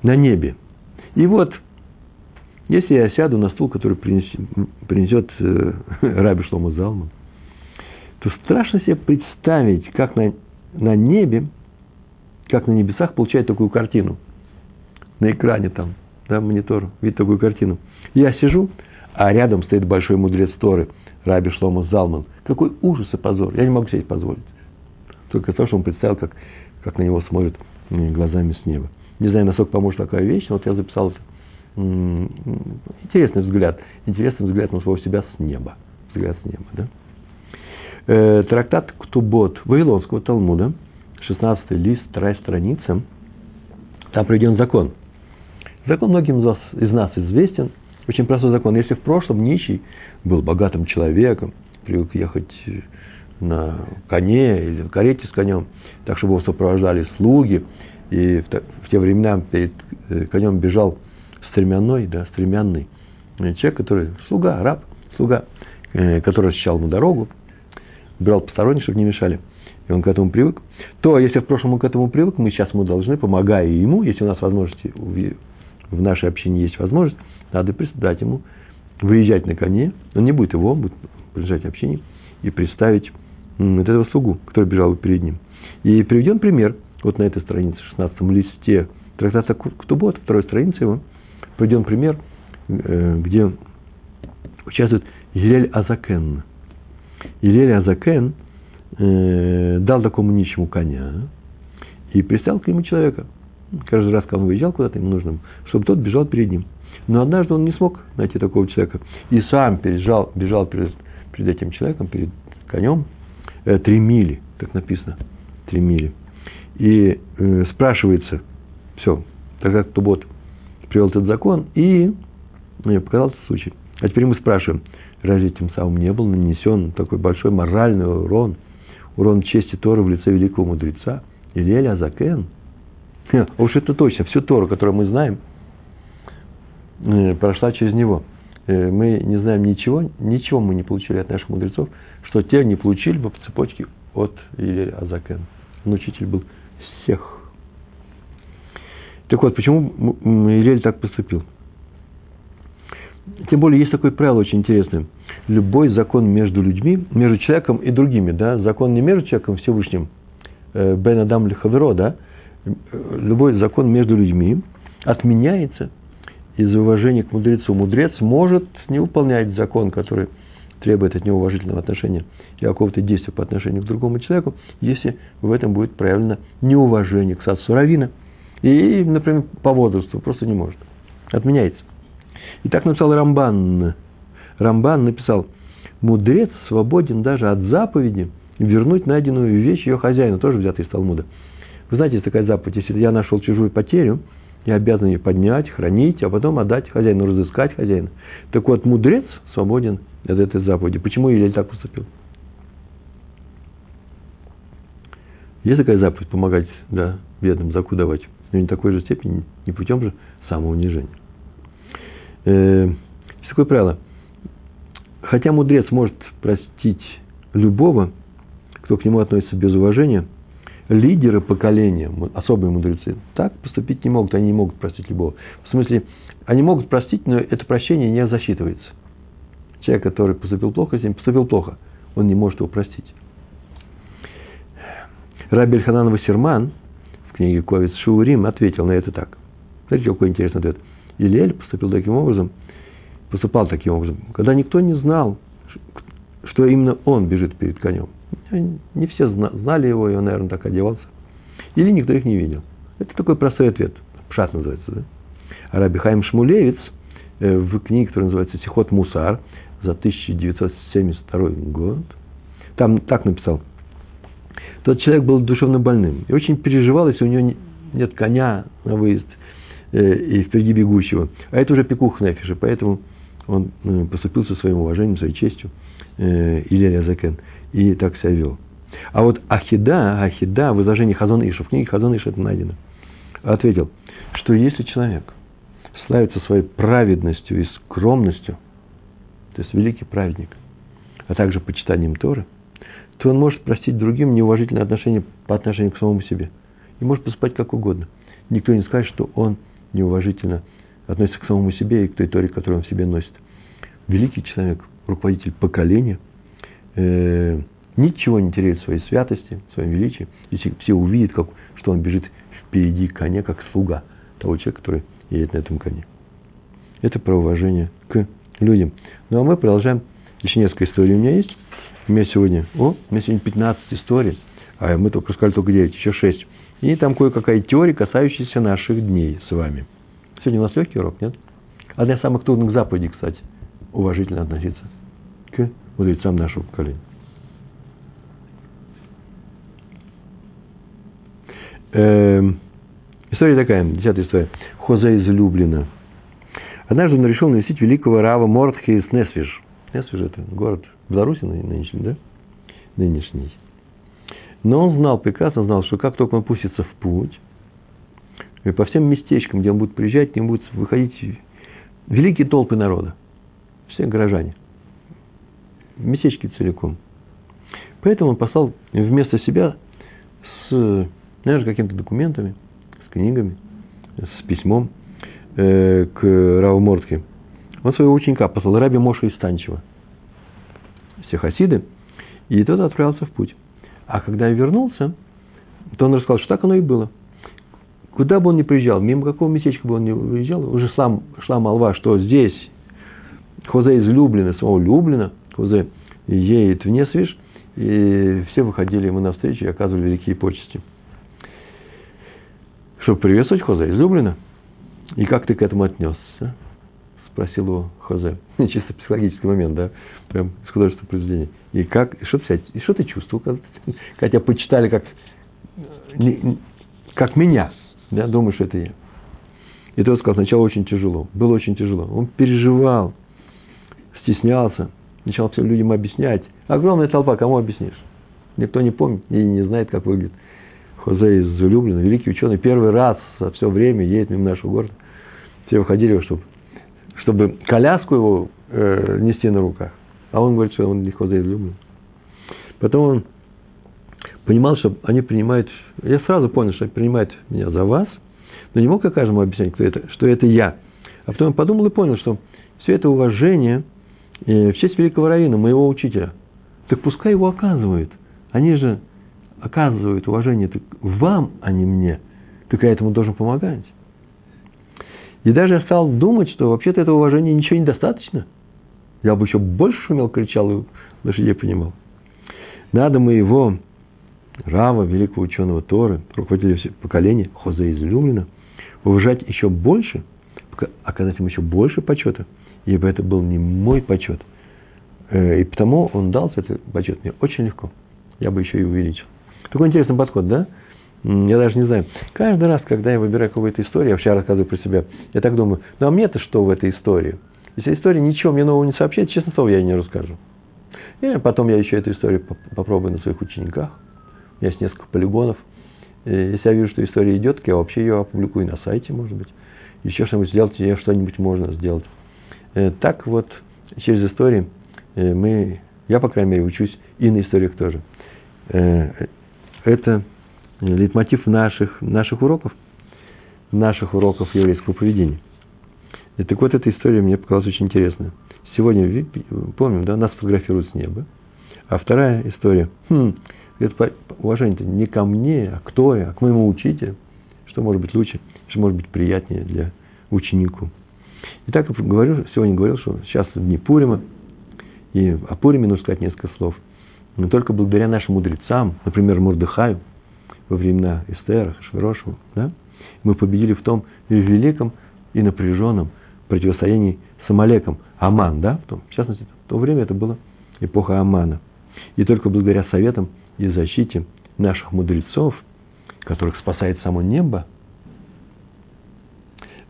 На небе. И вот если я сяду на стул, который принесет, э, Раби Шлома Залман, то страшно себе представить, как на, на небе, как на небесах получает такую картину. На экране там, да, монитор, видит такую картину. Я сижу, а рядом стоит большой мудрец Торы, Раби Шлома Залман. Какой ужас и позор. Я не могу себе это позволить. Только то, что он представил, как, как на него смотрят глазами с неба. Не знаю, насколько поможет такая вещь, но вот я записал это интересный взгляд, интересный взгляд на своего себя с неба. Взгляд с неба, да? Э, трактат Ктубот Вавилонского Талмуда, 16 лист, вторая страница, там приведен закон. Закон многим из, нас известен, очень простой закон. Если в прошлом нищий был богатым человеком, привык ехать на коне или в карете с конем, так чтобы его сопровождали слуги, и в, в те времена перед э, конем бежал стремянной, да, стремянный человек, который слуга, раб, слуга, э, который освещал ему дорогу, брал посторонних, чтобы не мешали, и он к этому привык, то если в прошлом он к этому привык, мы сейчас ему должны, помогая ему, если у нас возможности, в нашей общине есть возможность, надо дать ему выезжать на коне, он не будет его, он будет приезжать общине, и представить вот этого слугу, который бежал перед ним. И приведен пример, вот на этой странице, 16 листе, трактата Ктубот, второй странице его, Пойдем пример, э, где участвует Елель Азакен. Елель Азакен э, дал такому нищему коня и пристал к нему человека. Каждый раз, когда он выезжал куда-то, ему нужно, чтобы тот бежал перед ним. Но однажды он не смог найти такого человека. И сам пережал, бежал перед, перед этим человеком, перед конем, э, три мили, так написано, три мили. И э, спрашивается, все, тогда кто бот привел этот закон и ну, показался случай. А теперь мы спрашиваем, разве тем самым не был нанесен такой большой моральный урон, урон чести Торы в лице великого мудреца? Или Эля Закен? А уж это точно, всю Тору, которую мы знаем, э, прошла через него. Э, мы не знаем ничего, ничего мы не получили от наших мудрецов, что те не получили бы по цепочке от Илеля Азакен. Он учитель был всех. Так вот, почему Илель так поступил? Тем более, есть такое правило очень интересное. Любой закон между людьми, между человеком и другими, да, закон не между человеком Всевышним, э, Бен Адам Лихаверо, да, любой закон между людьми отменяется из уважения к мудрецу. Мудрец может не выполнять закон, который требует от него уважительного отношения и какого-то действия по отношению к другому человеку, если в этом будет проявлено неуважение к садсу Равина – И, например, по возрасту просто не может. Отменяется. И так написал Рамбан. Рамбан написал, мудрец свободен даже от заповеди вернуть найденную вещь ее хозяину, тоже взятый из Талмуда. Вы знаете, есть такая заповедь, если я нашел чужую потерю, я обязан ее поднять, хранить, а потом отдать хозяину, разыскать хозяина. Так вот, мудрец свободен от этой заповеди. Почему Илель так поступил? Есть такая заповедь помогать да, бедным, закудовать, но не такой же степени, не путем же самоунижения. Э, есть такое правило. Хотя мудрец может простить любого, кто к нему относится без уважения, лидеры поколения, особые мудрецы, так поступить не могут, они не могут простить любого. В смысле, они могут простить, но это прощение не засчитывается. Человек, который поступил плохо с ним, поступил плохо, он не может его простить. Раби Эльханан Вассерман книге Ковец Шаурим ответил на это так. Смотрите, какой интересный ответ. Илель поступил таким образом, поступал таким образом, когда никто не знал, что именно он бежит перед конем. Не все знали его, и он, наверное, так одевался. Или никто их не видел. Это такой простой ответ. Пшат называется. Да? А Раби Хайм Шмулевец э, в книге, которая называется «Сихот Мусар» за 1972 год, там так написал – тот человек был душевно больным и очень переживал, если у него нет коня на выезд э, и впереди бегущего. А это уже пекух Нефиша, поэтому он э, поступил со своим уважением, своей честью, э, Илья Язакен, и так себя вел. А вот Ахида, Ахида в изложении Хазон Иша, в книге Хазон Иша это найдено, ответил, что если человек славится своей праведностью и скромностью, то есть великий праведник, а также почитанием Торы – то он может простить другим неуважительное отношение по отношению к самому себе. И может поступать как угодно. Никто не скажет, что он неуважительно относится к самому себе и к той торе, которую он в себе носит. Великий человек, руководитель поколения, э, ничего не теряет в своей святости, в своем величии. Если все увидят, как, что он бежит впереди коня, как слуга того человека, который едет на этом коне. Это про уважение к людям. Ну а мы продолжаем. Еще несколько историй у меня есть. У меня сегодня, о, у меня сегодня 15 историй, а мы только сказали только 9, еще 6. И там кое-какая теория, касающаяся наших дней с вами. Сегодня у нас легкий урок, нет? Одна из самых трудных заповедей, кстати, уважительно относиться к мудрецам нашего поколения. Эм, история такая, десятая история. Хозе излюблена. Однажды он решил навестить великого Рава Мортхи из Несвиж. Несвиж – это город Беларуси нынешний, да? Нынешний. Но он знал, прекрасно знал, что как только он пустится в путь, и по всем местечкам, где он будет приезжать, к нему будут выходить великие толпы народа. Все горожане. Местечки целиком. Поэтому он послал вместо себя с, знаешь, какими-то документами, с книгами, с письмом э, к Раву Мортке. Он своего ученика послал, Раби Моша Истанчева все хасиды, и тот отправился в путь. А когда вернулся, то он рассказал, что так оно и было. Куда бы он ни приезжал, мимо какого местечка бы он ни уезжал, уже сам шла молва, что здесь Хозе из Люблина, самого Люблина, Хозе едет в Несвиш, и все выходили ему навстречу и оказывали великие почести. Чтобы приветствовать Хозе из Люблина. И как ты к этому отнесся? Спросил его Хозе. Чисто психологический момент, да? прям из художественного произведения. И как, что ты, и что ты чувствовал, когда, когда почитали как, как меня, да, думаешь, что это я. И тот сказал, сначала очень тяжело, было очень тяжело. Он переживал, стеснялся, начал всем людям объяснять. Огромная толпа, кому объяснишь? Никто не помнит и не знает, как выглядит Хозе из Зулюблина, великий ученый, первый раз за все время едет мимо нашего города. Все выходили, чтобы, чтобы коляску его э, нести на руках. А он говорит, что он легко заизлюблен. Потом он понимал, что они принимают... Я сразу понял, что они принимают меня за вас, но не мог я каждому объяснять, кто это, что это я. А потом подумал и понял, что все это уважение в честь великого равина, моего учителя. Так пускай его оказывают. Они же оказывают уважение так вам, а не мне. Так я этому должен помогать. И даже стал думать, что вообще-то этого уважения ничего недостаточно – я бы еще больше шумел, кричал и лошадей понимал. Надо мы его Рава, великого ученого Торы, руководителя поколения, Хозе излюблено, уважать еще больше, оказать ему еще больше почета, ибо это был не мой почет. Э, и потому он дал этот почет мне очень легко. Я бы еще и увеличил. Такой интересный подход, да? Я даже не знаю. Каждый раз, когда я выбираю какую-то историю, я вчера рассказываю про себя, я так думаю, ну а мне-то что в этой истории? Если история ничего мне нового не сообщает, честно слово, я ее не расскажу. И потом я еще эту историю попробую на своих учениках. У меня есть несколько полигонов. Если я вижу, что история идет, я вообще ее опубликую на сайте, может быть. Еще что-нибудь сделать, ее что-нибудь можно сделать. Э, так вот, через истории э, мы, я, по крайней мере, учусь и на историях тоже. Э, это лейтмотив наших, наших уроков, наших уроков еврейского поведения. И так вот, эта история мне показалась очень интересная. Сегодня, помним, да, нас фотографируют с неба. А вторая история, хм, это уважение-то не ко мне, а кто я, а к моему учителю. Что может быть лучше, что может быть приятнее для ученику. И так говорю, сегодня говорил, что сейчас дни Пурима, и о Пуриме нужно сказать несколько слов. Но только благодаря нашим мудрецам, например, Мурдыхаю, во времена Эстера, Швирошева, да, мы победили в том великом и напряженном противостоянии с Амалеком. Аман, да, в, том, в частности, в то время это была эпоха Амана. И только благодаря советам и защите наших мудрецов, которых спасает само небо,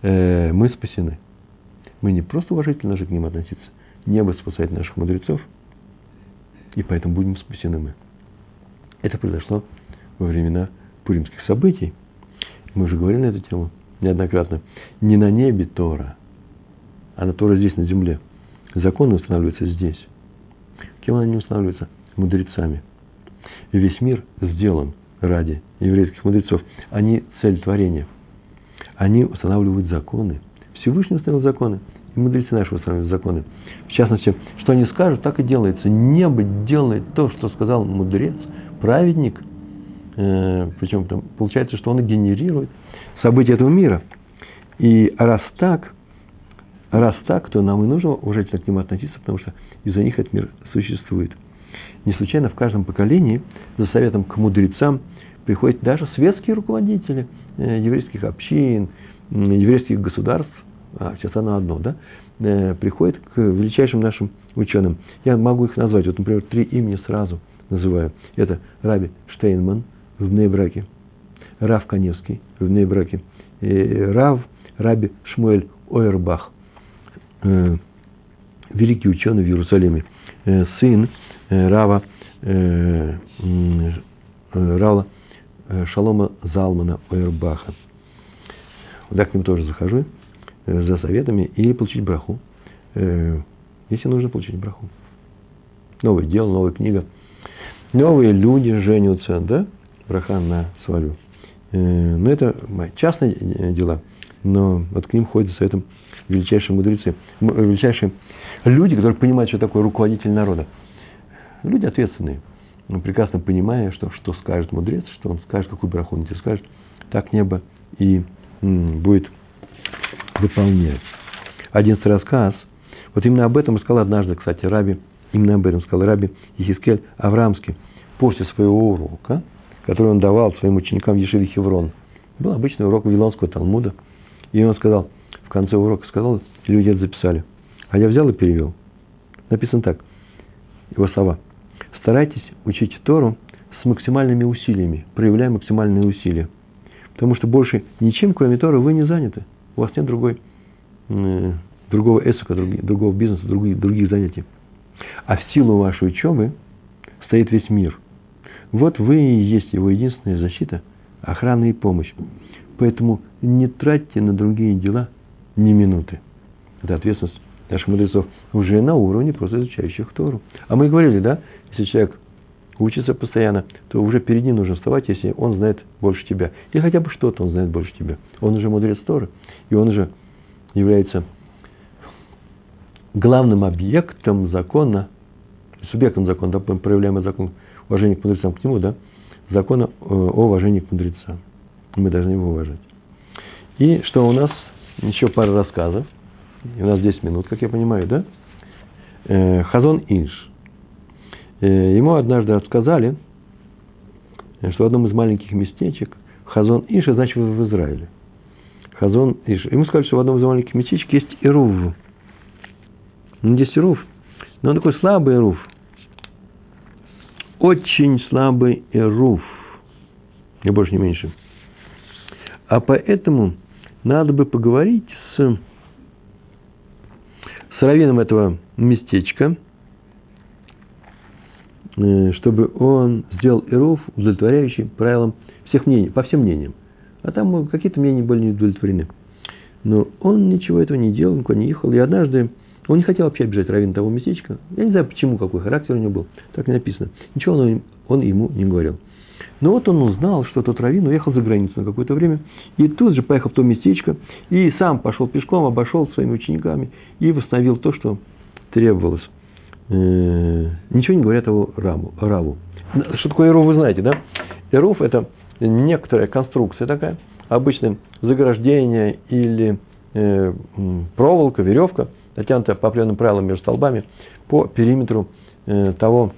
э, мы спасены. Мы не просто уважительно же к ним относиться. Небо спасает наших мудрецов, и поэтому будем спасены мы. Это произошло во времена пуримских событий. Мы уже говорили на эту тему неоднократно. Не на небе Тора, а на Тора здесь, на земле. Законы устанавливаются здесь. Кем они устанавливаются? Мудрецами. И весь мир сделан ради еврейских мудрецов. Они цель творения. Они устанавливают законы. Всевышний установил законы. И мудрецы наши устанавливают законы. В частности, что они скажут, так и делается. Небо делает то, что сказал мудрец, праведник. Э, причем там, получается, что он генерирует события этого мира. И раз так, раз так, то нам и нужно уважительно к нему относиться, потому что из-за них этот мир существует. Не случайно в каждом поколении за советом к мудрецам приходят даже светские руководители э, еврейских общин, еврейских государств, а сейчас оно одно, да, э, приходят к величайшим нашим ученым. Я могу их назвать, вот, например, три имени сразу называю. Это Раби Штейнман в Нейбраке, Рав Каневский в Нейбраке, Рав Раби Шмуэль Ойербах, э, великий ученый в Иерусалиме, сын Э, Рава, э, Рава Шалома Залмана Ойербаха. Вот к ним тоже захожу за советами и получить браху. Если нужно получить браху. Новое дело, новая книга. Новые люди женятся, да? Браха на свою. Но это частные дела. Но вот к ним ходят за советом величайшие мудрецы. Величайшие люди, которые понимают, что такое руководитель народа. Люди ответственные, но прекрасно понимая, что, что скажет мудрец, что он скажет, какую браху он тебе скажет, так небо и будет выполнять. Одиннадцатый рассказ. Вот именно об этом сказал однажды, кстати, Раби, именно об этом сказал Раби Ехискель Аврамский после своего урока, который он давал своим ученикам в Ешиве Хеврон. Был обычный урок Вавилонского Талмуда. И он сказал, в конце урока сказал, люди это записали. А я взял и перевел. Написано так, его слова – старайтесь учить Тору с максимальными усилиями, проявляя максимальные усилия. Потому что больше ничем, кроме Торы, вы не заняты. У вас нет другой, э, другого эсука, другого бизнеса, других, других занятий. А в силу вашей учебы стоит весь мир. Вот вы и есть его единственная защита, охрана и помощь. Поэтому не тратьте на другие дела ни минуты. Это ответственность наших мудрецов уже на уровне просто изучающих Тору. А мы говорили, да, если человек учится постоянно, то уже перед ним нужно вставать, если он знает больше тебя. Или хотя бы что-то он знает больше тебя. Он уже мудрец Торы, и он уже является главным объектом закона, субъектом закона, да, проявляемый закон уважения к мудрецам, к нему, да, закона о уважении к мудрецам. Мы должны его уважать. И что у нас? Еще пара рассказов. У нас 10 минут, как я понимаю, да? Э, Хазон Инш. Э, ему однажды рассказали, что в одном из маленьких местечек Хазон Иша, значит, в Израиле. Хазон Иша. Ему сказали, что в одном из маленьких местечек есть Ирув. Ну, есть Ирув, но он такой слабый Ирув. Очень слабый Ирув. Не больше, не меньше. А поэтому надо бы поговорить с, с раввином этого местечка, э, чтобы он сделал Ируф, удовлетворяющий правилам всех мнений, по всем мнениям. А там какие-то мнения были не удовлетворены. Но он ничего этого не делал, никуда не ехал. И однажды он не хотел вообще обижать раввина того местечка. Я не знаю, почему, какой характер у него был. Так не написано. Ничего он, он ему не говорил. Но вот он узнал, что тот раввин уехал за границу на какое-то время, и тут же поехал в то местечко, и сам пошел пешком, обошел своими учениками и восстановил то, что требовалось. Э, ничего не говорят о Раву. Раву. Что такое Эров, вы знаете, да? Эров – это некоторая конструкция такая, обычно заграждение или э, проволока, веревка, натянутая по определенным правилам между столбами по периметру э, того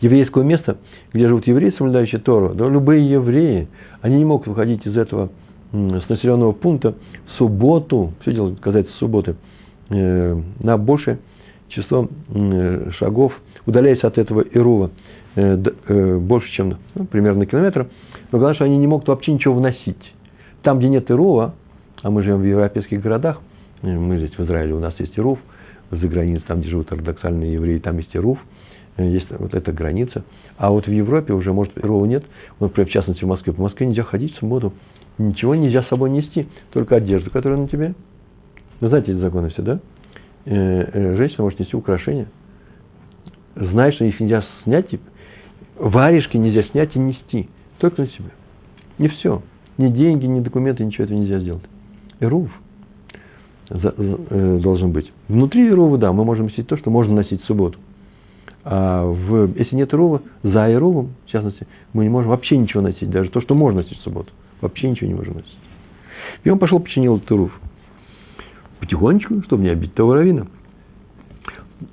еврейского места, где живут евреи, соблюдающие Тору, да, любые евреи, они не могут выходить из этого с населенного пункта в субботу, все дело касается субботы, э, на большее число э, шагов, удаляясь от этого Ирува больше, чем ну, примерно километр, но главное, что они не могут вообще ничего вносить. Там, где нет Ирува, а мы живем в европейских городах, мы здесь в Израиле, у нас есть Ирув, за границей, там, где живут ортодоксальные евреи, там есть Ирув, э, есть вот эта граница – а вот в Европе уже, может, первого нет, например, в частности в Москве. По Москве нельзя ходить в субботу. Ничего нельзя с собой нести, только одежду, которая на тебе. Вы знаете эти законы все, да? Э, э, женщина может нести украшения. Знаешь, что их нельзя снять, варежки нельзя снять и нести. Только на себя. Не все. Ни деньги, ни документы, ничего этого нельзя сделать. Э, должен быть. Внутри Эрува, да, мы можем носить то, что можно носить в субботу. А в, если нет рова, за Ировом, в частности, мы не можем вообще ничего носить, даже то, что можно носить в субботу. Вообще ничего не можем носить. И он пошел, починил этот рув. Потихонечку, чтобы не обидеть того равина.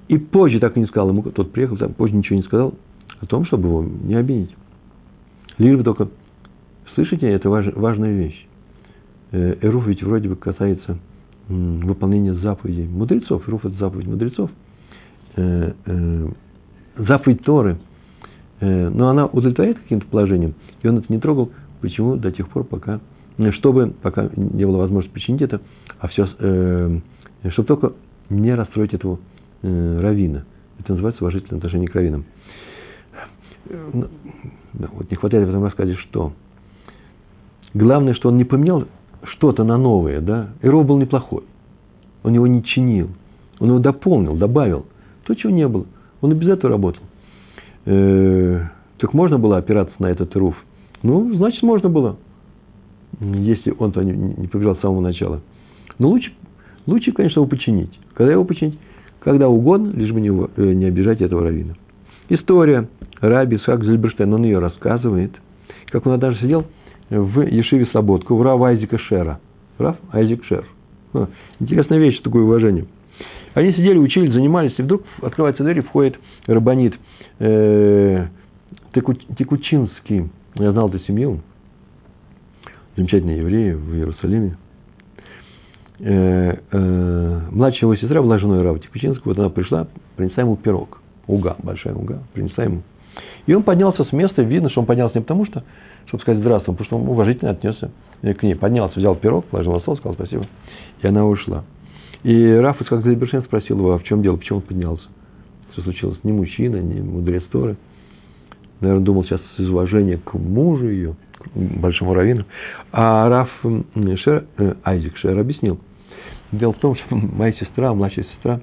И позже так и не сказал ему, тот приехал, там позже ничего не сказал о том, чтобы его не обидеть. Лишь бы только, слышите, это важ, важная вещь. Э, Эруф ведь вроде бы касается выполнения заповедей мудрецов. Эруф – это заповедь мудрецов. Э, э, заповедь Торы, э, но она удовлетворяет каким-то положением, и он это не трогал. Почему? До тех пор, пока, чтобы, пока не было возможности починить это, а все, чтобы только не расстроить этого равина. Это называется уважительное отношение к равинам. Ну, вот не хватает в этом рассказе что? Главное, что он не поменял что-то на новое, да? Иров был неплохой. Он его не чинил. Он его дополнил, добавил. То, чего не было. Он и без этого работал. Э, так можно было опираться на этот руф? Ну, значит, можно было. Если он-то не, не побежал с самого начала. Но лучше, лучше, конечно, его починить. Когда его починить? Когда угодно, лишь бы не, э, не обижать этого равина. История Раби Схак Зельберштейн, он ее рассказывает, как он однажды сидел в Ешиве Слободку, в Рав Айзека Шера. Рав Айзек Шер. Интересная вещь, такое уважение. Они сидели, учились, занимались, и вдруг открывается дверь, и входит Рабанит э, Текучинский. Я знал эту семью. Замечательные евреи в Иерусалиме. Э, э, младшая его сестра была женой Рава Текучинского. Вот она пришла, принесла ему пирог. Уга, большая уга, принесла ему. И он поднялся с места, видно, что он поднялся не потому, что, чтобы сказать здравствуй, потому что он уважительно отнесся к ней. Поднялся, взял пирог, положил на стол, сказал спасибо. И она ушла. И Раф Ицхак Зайбершен спросил его, а в чем дело, почему он поднялся? Что случилось? Не мужчина, не мудрец Торы. Наверное, думал сейчас из уважения к мужу ее, к большому раввину. А Раф Шер, э, Айзек Шер объяснил. Дело в том, что моя сестра, младшая сестра,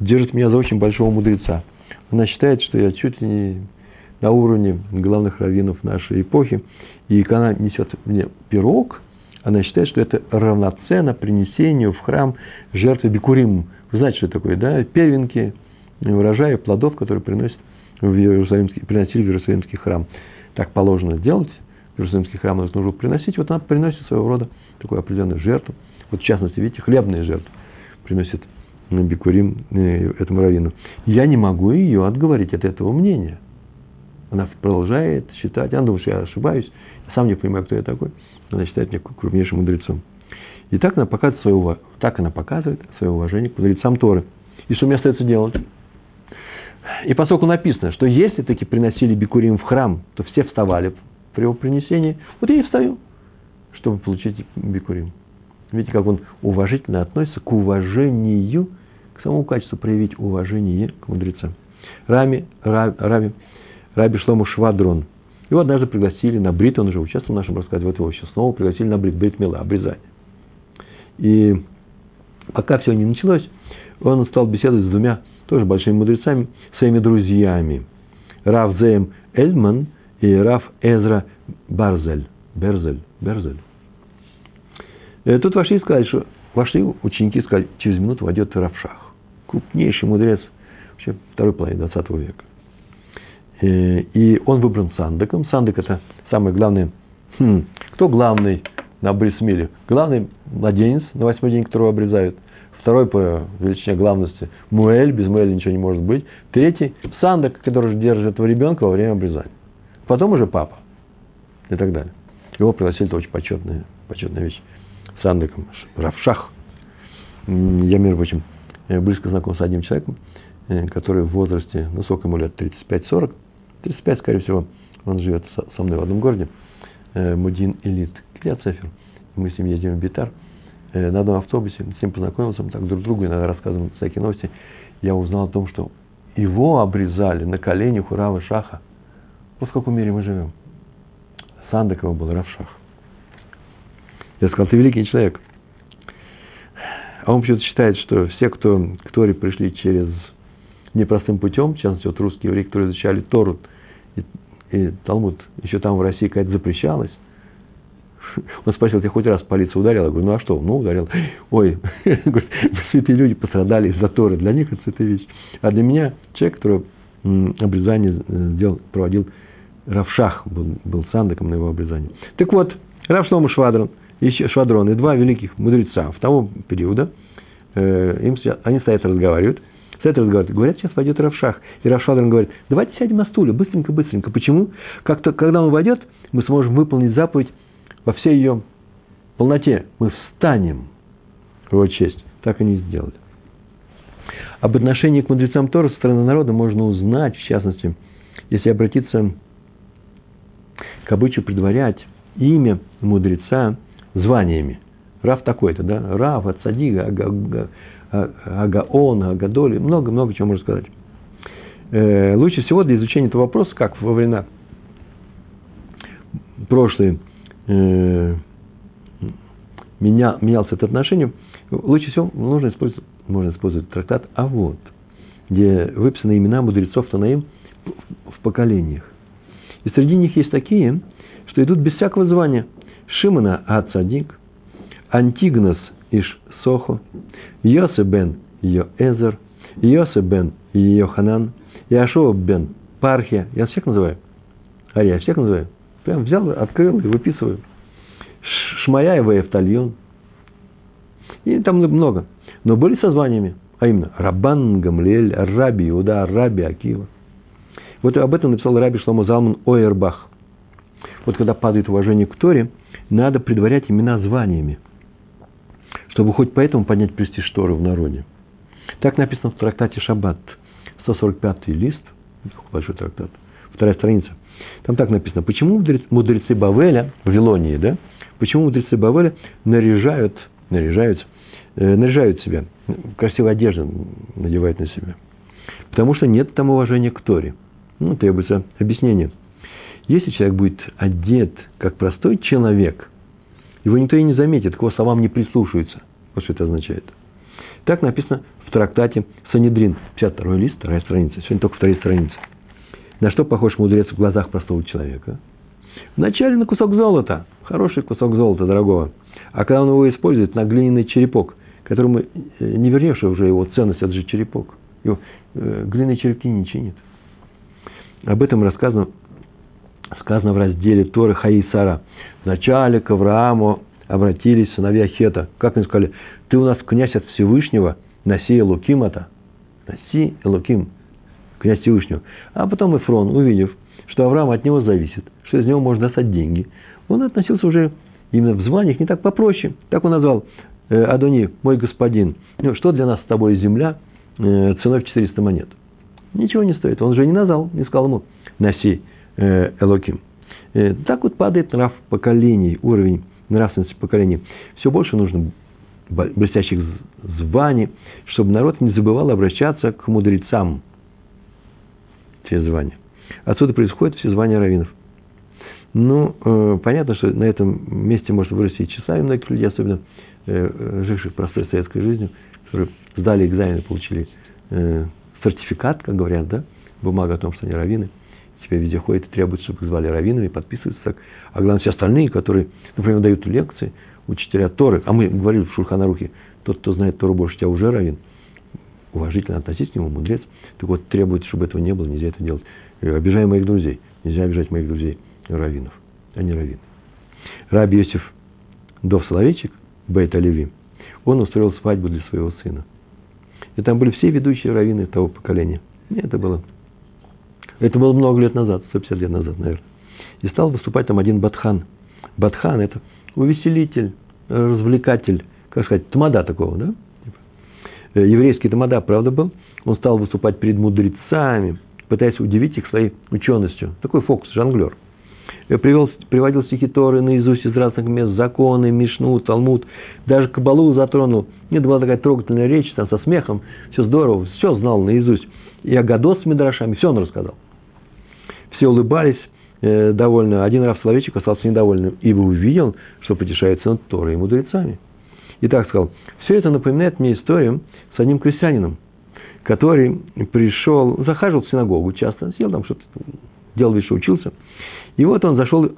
держит меня за очень большого мудреца. Она считает, что я чуть ли не на уровне главных раввинов нашей эпохи. И она несет мне пирог – она считает, что это равноценно принесению в храм жертвы бикурим. Вы знаете, что такое, да? Первенки урожая плодов, которые приносят в Иерусалимский, приносили в Иерусалимский храм. Так положено делать. В Иерусалимский храм нужно приносить. Вот она приносит своего рода такую определенную жертву. Вот в частности, видите, хлебные жертвы приносит бикурим э, этому раввину. Я не могу ее отговорить от этого мнения. Она продолжает считать, она думает, что я ошибаюсь, я сам не понимаю, кто я такой, она считает меня крупнейшим мудрецом. И так она показывает свое, так она показывает свое уважение к мудрецам Торы. И что мне остается делать? И поскольку написано, что если таки приносили бикурим в храм, то все вставали при его принесении, вот я и встаю, чтобы получить бикурим. Видите, как он уважительно относится к уважению, к самому качеству проявить уважение к мудрецам. Рами, Раби, Раби, Раби Шлому Швадрон. Его однажды пригласили на брит, он уже участвовал в нашем рассказе, вот его сейчас снова пригласили на брит, брит мила, обрезание. И пока все не началось, он стал беседовать с двумя тоже большими мудрецами, своими друзьями. Рав Зеем Эльман и Рав Эзра Барзель. Берзель. Берзель. И э, тут вошли и сказали, что вошли ученики и сказали, через минуту войдет Равшах. Крупнейший мудрец вообще второй половины 20 века. И, э, и он выбран Сандаком. Сандак это самый главный, хм, кто главный на Брисмиле? Главный младенец на восьмой день, которого обрезают – Второй по величине главности – Муэль, без Муэля ничего не может быть. Третий – Сандак, который держит этого ребенка во время обрезания. Потом уже папа и так далее. Его пригласили, это очень почетная, почетная вещь. Сандаком, Равшах. Я, между прочим, близко знаком с одним человеком, э, который в возрасте, ну, сколько ему лет, 35-40, 35, скорее всего, он живет со мной в одном городе, э, Мудин Элит, Клиацефер. Мы с ним едем в Битар – Э, на одном автобусе, с ним познакомился, мы так друг другу иногда рассказываем всякие новости, я узнал о том, что его обрезали на коленях у Рава Шаха. Вот в каком мире мы живем. Сандакова был Рав Шах. Я сказал, ты великий человек. А он почему-то считает, что все, кто к Торе пришли через непростым путем, в частности, вот русские евреи, которые изучали Тору и, и Талмуд, еще там в России какая-то запрещалась, он спросил, ты хоть раз полиция ударила? Я говорю, ну а что? Ну, ударил. Ой, святые люди пострадали из-за Торы. Для них это святая вещь. А для меня человек, который обрезание э, сделал, проводил, Равшах был, был сандаком на его обрезании. Так вот, Равшлома Швадрон, еще Швадрон и два великих мудреца в того периода, э, им, они стоят разговаривают, стоят разговаривают, говорят, сейчас войдет Равшах. И Равшадрон говорит, давайте сядем на стуле, быстренько, быстренько. Почему? Как-то, когда он войдет, мы сможем выполнить заповедь во всей ее полноте мы встанем в его честь. Так они и сделали. Об отношении к мудрецам Тора со стороны народа можно узнать, в частности, если обратиться к обычаю предварять имя мудреца званиями. Рав такой-то, да? Рав, Ацадига, Агаон, Агадоли, много-много чего можно сказать. Э, лучше всего для изучения этого вопроса, как во времена прошлые, э, меня, менялся это отношение, лучше всего нужно использовать, можно использовать трактат «А вот», где выписаны имена мудрецов Танаим в поколениях. И среди них есть такие, что идут без всякого звания. Шимона Ацадик, Антигнос Иш Сохо, Йосе бен Йоэзер, Йосе бен Йоханан, Яшова бен Пархия. Я всех называю. А я всех называю. Прям взял, открыл и выписываю. Шмаяева и Эфтальон. И там много. Но были со званиями. А именно Рабан, Гамлель, Раби, Иуда, Раби, Акива. Вот об этом написал Раби Шломо Залман Ойербах. Вот когда падает уважение к Торе, надо предварять имена званиями, чтобы хоть поэтому поднять престиж Торы в народе. Так написано в трактате Шаббат, 145 лист, большой трактат, вторая страница. Там так написано, почему мудрецы Бавеля, Вавилонии, да, почему мудрецы Бавеля наряжают, наряжаются, э, наряжают себя, красивую одежду надевают на себя. Потому что нет там уважения к Торе. Ну, требуется объяснение. Если человек будет одет как простой человек, его никто и не заметит, к его словам не прислушивается. Вот что это означает. Так написано в трактате Санедрин, 52 лист, вторая страница. Сегодня только вторая страница. На что похож мудрец в глазах простого человека? Вначале на кусок золота, хороший кусок золота, дорогого. А когда он его использует, на глиняный черепок, которому э, не вернешь уже его ценность, это же черепок. Его, э, глиняные черепки не чинит. Об этом рассказано, сказано в разделе Торы Хаисара. Вначале к Аврааму обратились сыновья Хета. Как они сказали, ты у нас князь от Всевышнего, носи Элуким это. Носи Элуким князь Всевышнего. А потом Эфрон, увидев, что Авраам от него зависит, что из него можно достать деньги, он относился уже именно в званиях не так попроще. Так он назвал э, Адони, мой господин. Ну, что для нас с тобой земля э, ценой в 400 монет? Ничего не стоит. Он же не назвал, не сказал ему, носи э, Элоким. Э, так вот падает нрав поколений, уровень нравственности поколений. Все больше нужно блестящих званий, чтобы народ не забывал обращаться к мудрецам. Все звания. Отсюда происходят все звания раввинов. Ну, э, понятно, что на этом месте может вырасти часа, и многих людей, особенно э, живших простой советской жизнью, которые сдали экзамены, получили э, сертификат, как говорят, да, бумага о том, что они раввины, теперь везде ходят и требуют, чтобы их звали раввинами, подписываются так. А главное, все остальные, которые, например, дают лекции, учителя Торы, а мы говорили в Шульханарухе, тот, кто знает Тору больше тебя, уже раввин, уважительно относись к нему, мудрец. Так вот, требует, чтобы этого не было, нельзя это делать. Обижаем моих друзей, нельзя обижать моих друзей раввинов, а не раввин. Раби Йосиф Дов Соловейчик, Бейт Оливи, он устроил свадьбу для своего сына. И там были все ведущие раввины того поколения. Это было, это было много лет назад, 150 лет назад, наверное. И стал выступать там один Батхан. Батхан – это увеселитель, развлекатель, как сказать, тамада такого, да? Э, еврейский тамада, правда, был. Он стал выступать перед мудрецами, пытаясь удивить их своей ученостью. Такой фокус, жонглер – привел, приводил стихи Торы наизусть из разных мест, законы, Мишну, Талмуд, даже Кабалу затронул. Нет, была такая трогательная речь, там со смехом, все здорово, все знал наизусть. И Агадос с Мидрашами, все он рассказал. Все улыбались, э, довольно. Один раз человечек остался недовольным, ибо увидел, что потешается над Торой и мудрецами. И так сказал, все это напоминает мне историю с одним крестьянином, который пришел, захаживал в синагогу часто, сел там что-то, делал вид, что учился – и вот он зашел,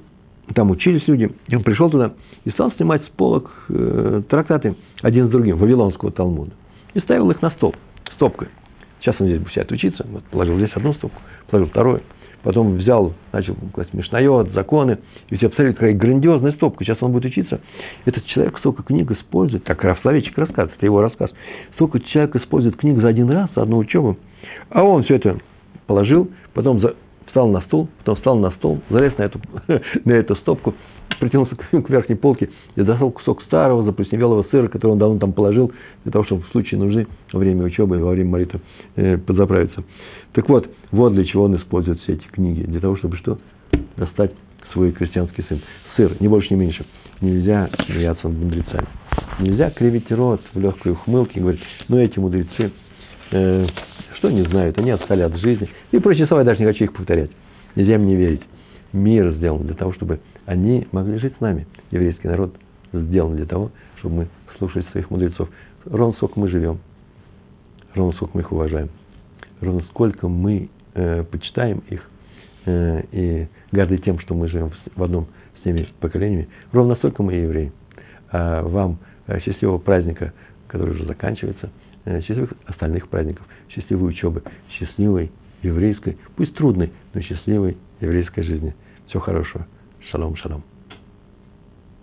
там учились люди, и он пришел туда и стал снимать с полок э, трактаты один с другим, Вавилонского Талмуда. И ставил их на стол, стопкой. Сейчас он здесь будет учиться. Вот, положил здесь одну стопку, положил вторую. Потом взял, начал класть Мишнайот, законы. И все посмотрели, какая грандиозная стопка. Сейчас он будет учиться. Этот человек столько книг использует. Так Рафславичек рассказывает, это его рассказ. Столько человек использует книг за один раз, за одну учебу. А он все это положил, потом за, встал на стул, потом встал на стол, залез на эту, на эту стопку, притянулся к, к верхней полке и достал кусок старого заплесневелого сыра, который он давно там положил, для того, чтобы в случае нужды во время учебы, во время молитвы э, подзаправиться. Так вот, вот для чего он использует все эти книги. Для того, чтобы что? Достать свой крестьянский сын. Сыр, не больше, не меньше. Нельзя смеяться над мудрецами. Нельзя кривить рот в легкой ухмылке и говорить, ну эти мудрецы, э, что не знают, они отстали от жизни. И прочие слова, я даже не хочу их повторять. Нельзя мне верить. Мир сделан для того, чтобы они могли жить с нами. Еврейский народ сделан для того, чтобы мы слушали своих мудрецов. Ровно сколько мы живем, ровно сколько мы их уважаем, ровно сколько мы э, почитаем их э, и горды тем, что мы живем в одном с ними поколениями, ровно столько мы евреи. А вам э, счастливого праздника, который уже заканчивается – Э, счастливых остальных праздников, счастливой учебы, счастливой еврейской, пусть трудной, но счастливой еврейской жизни. Всего хорошего. Шалом, шалом.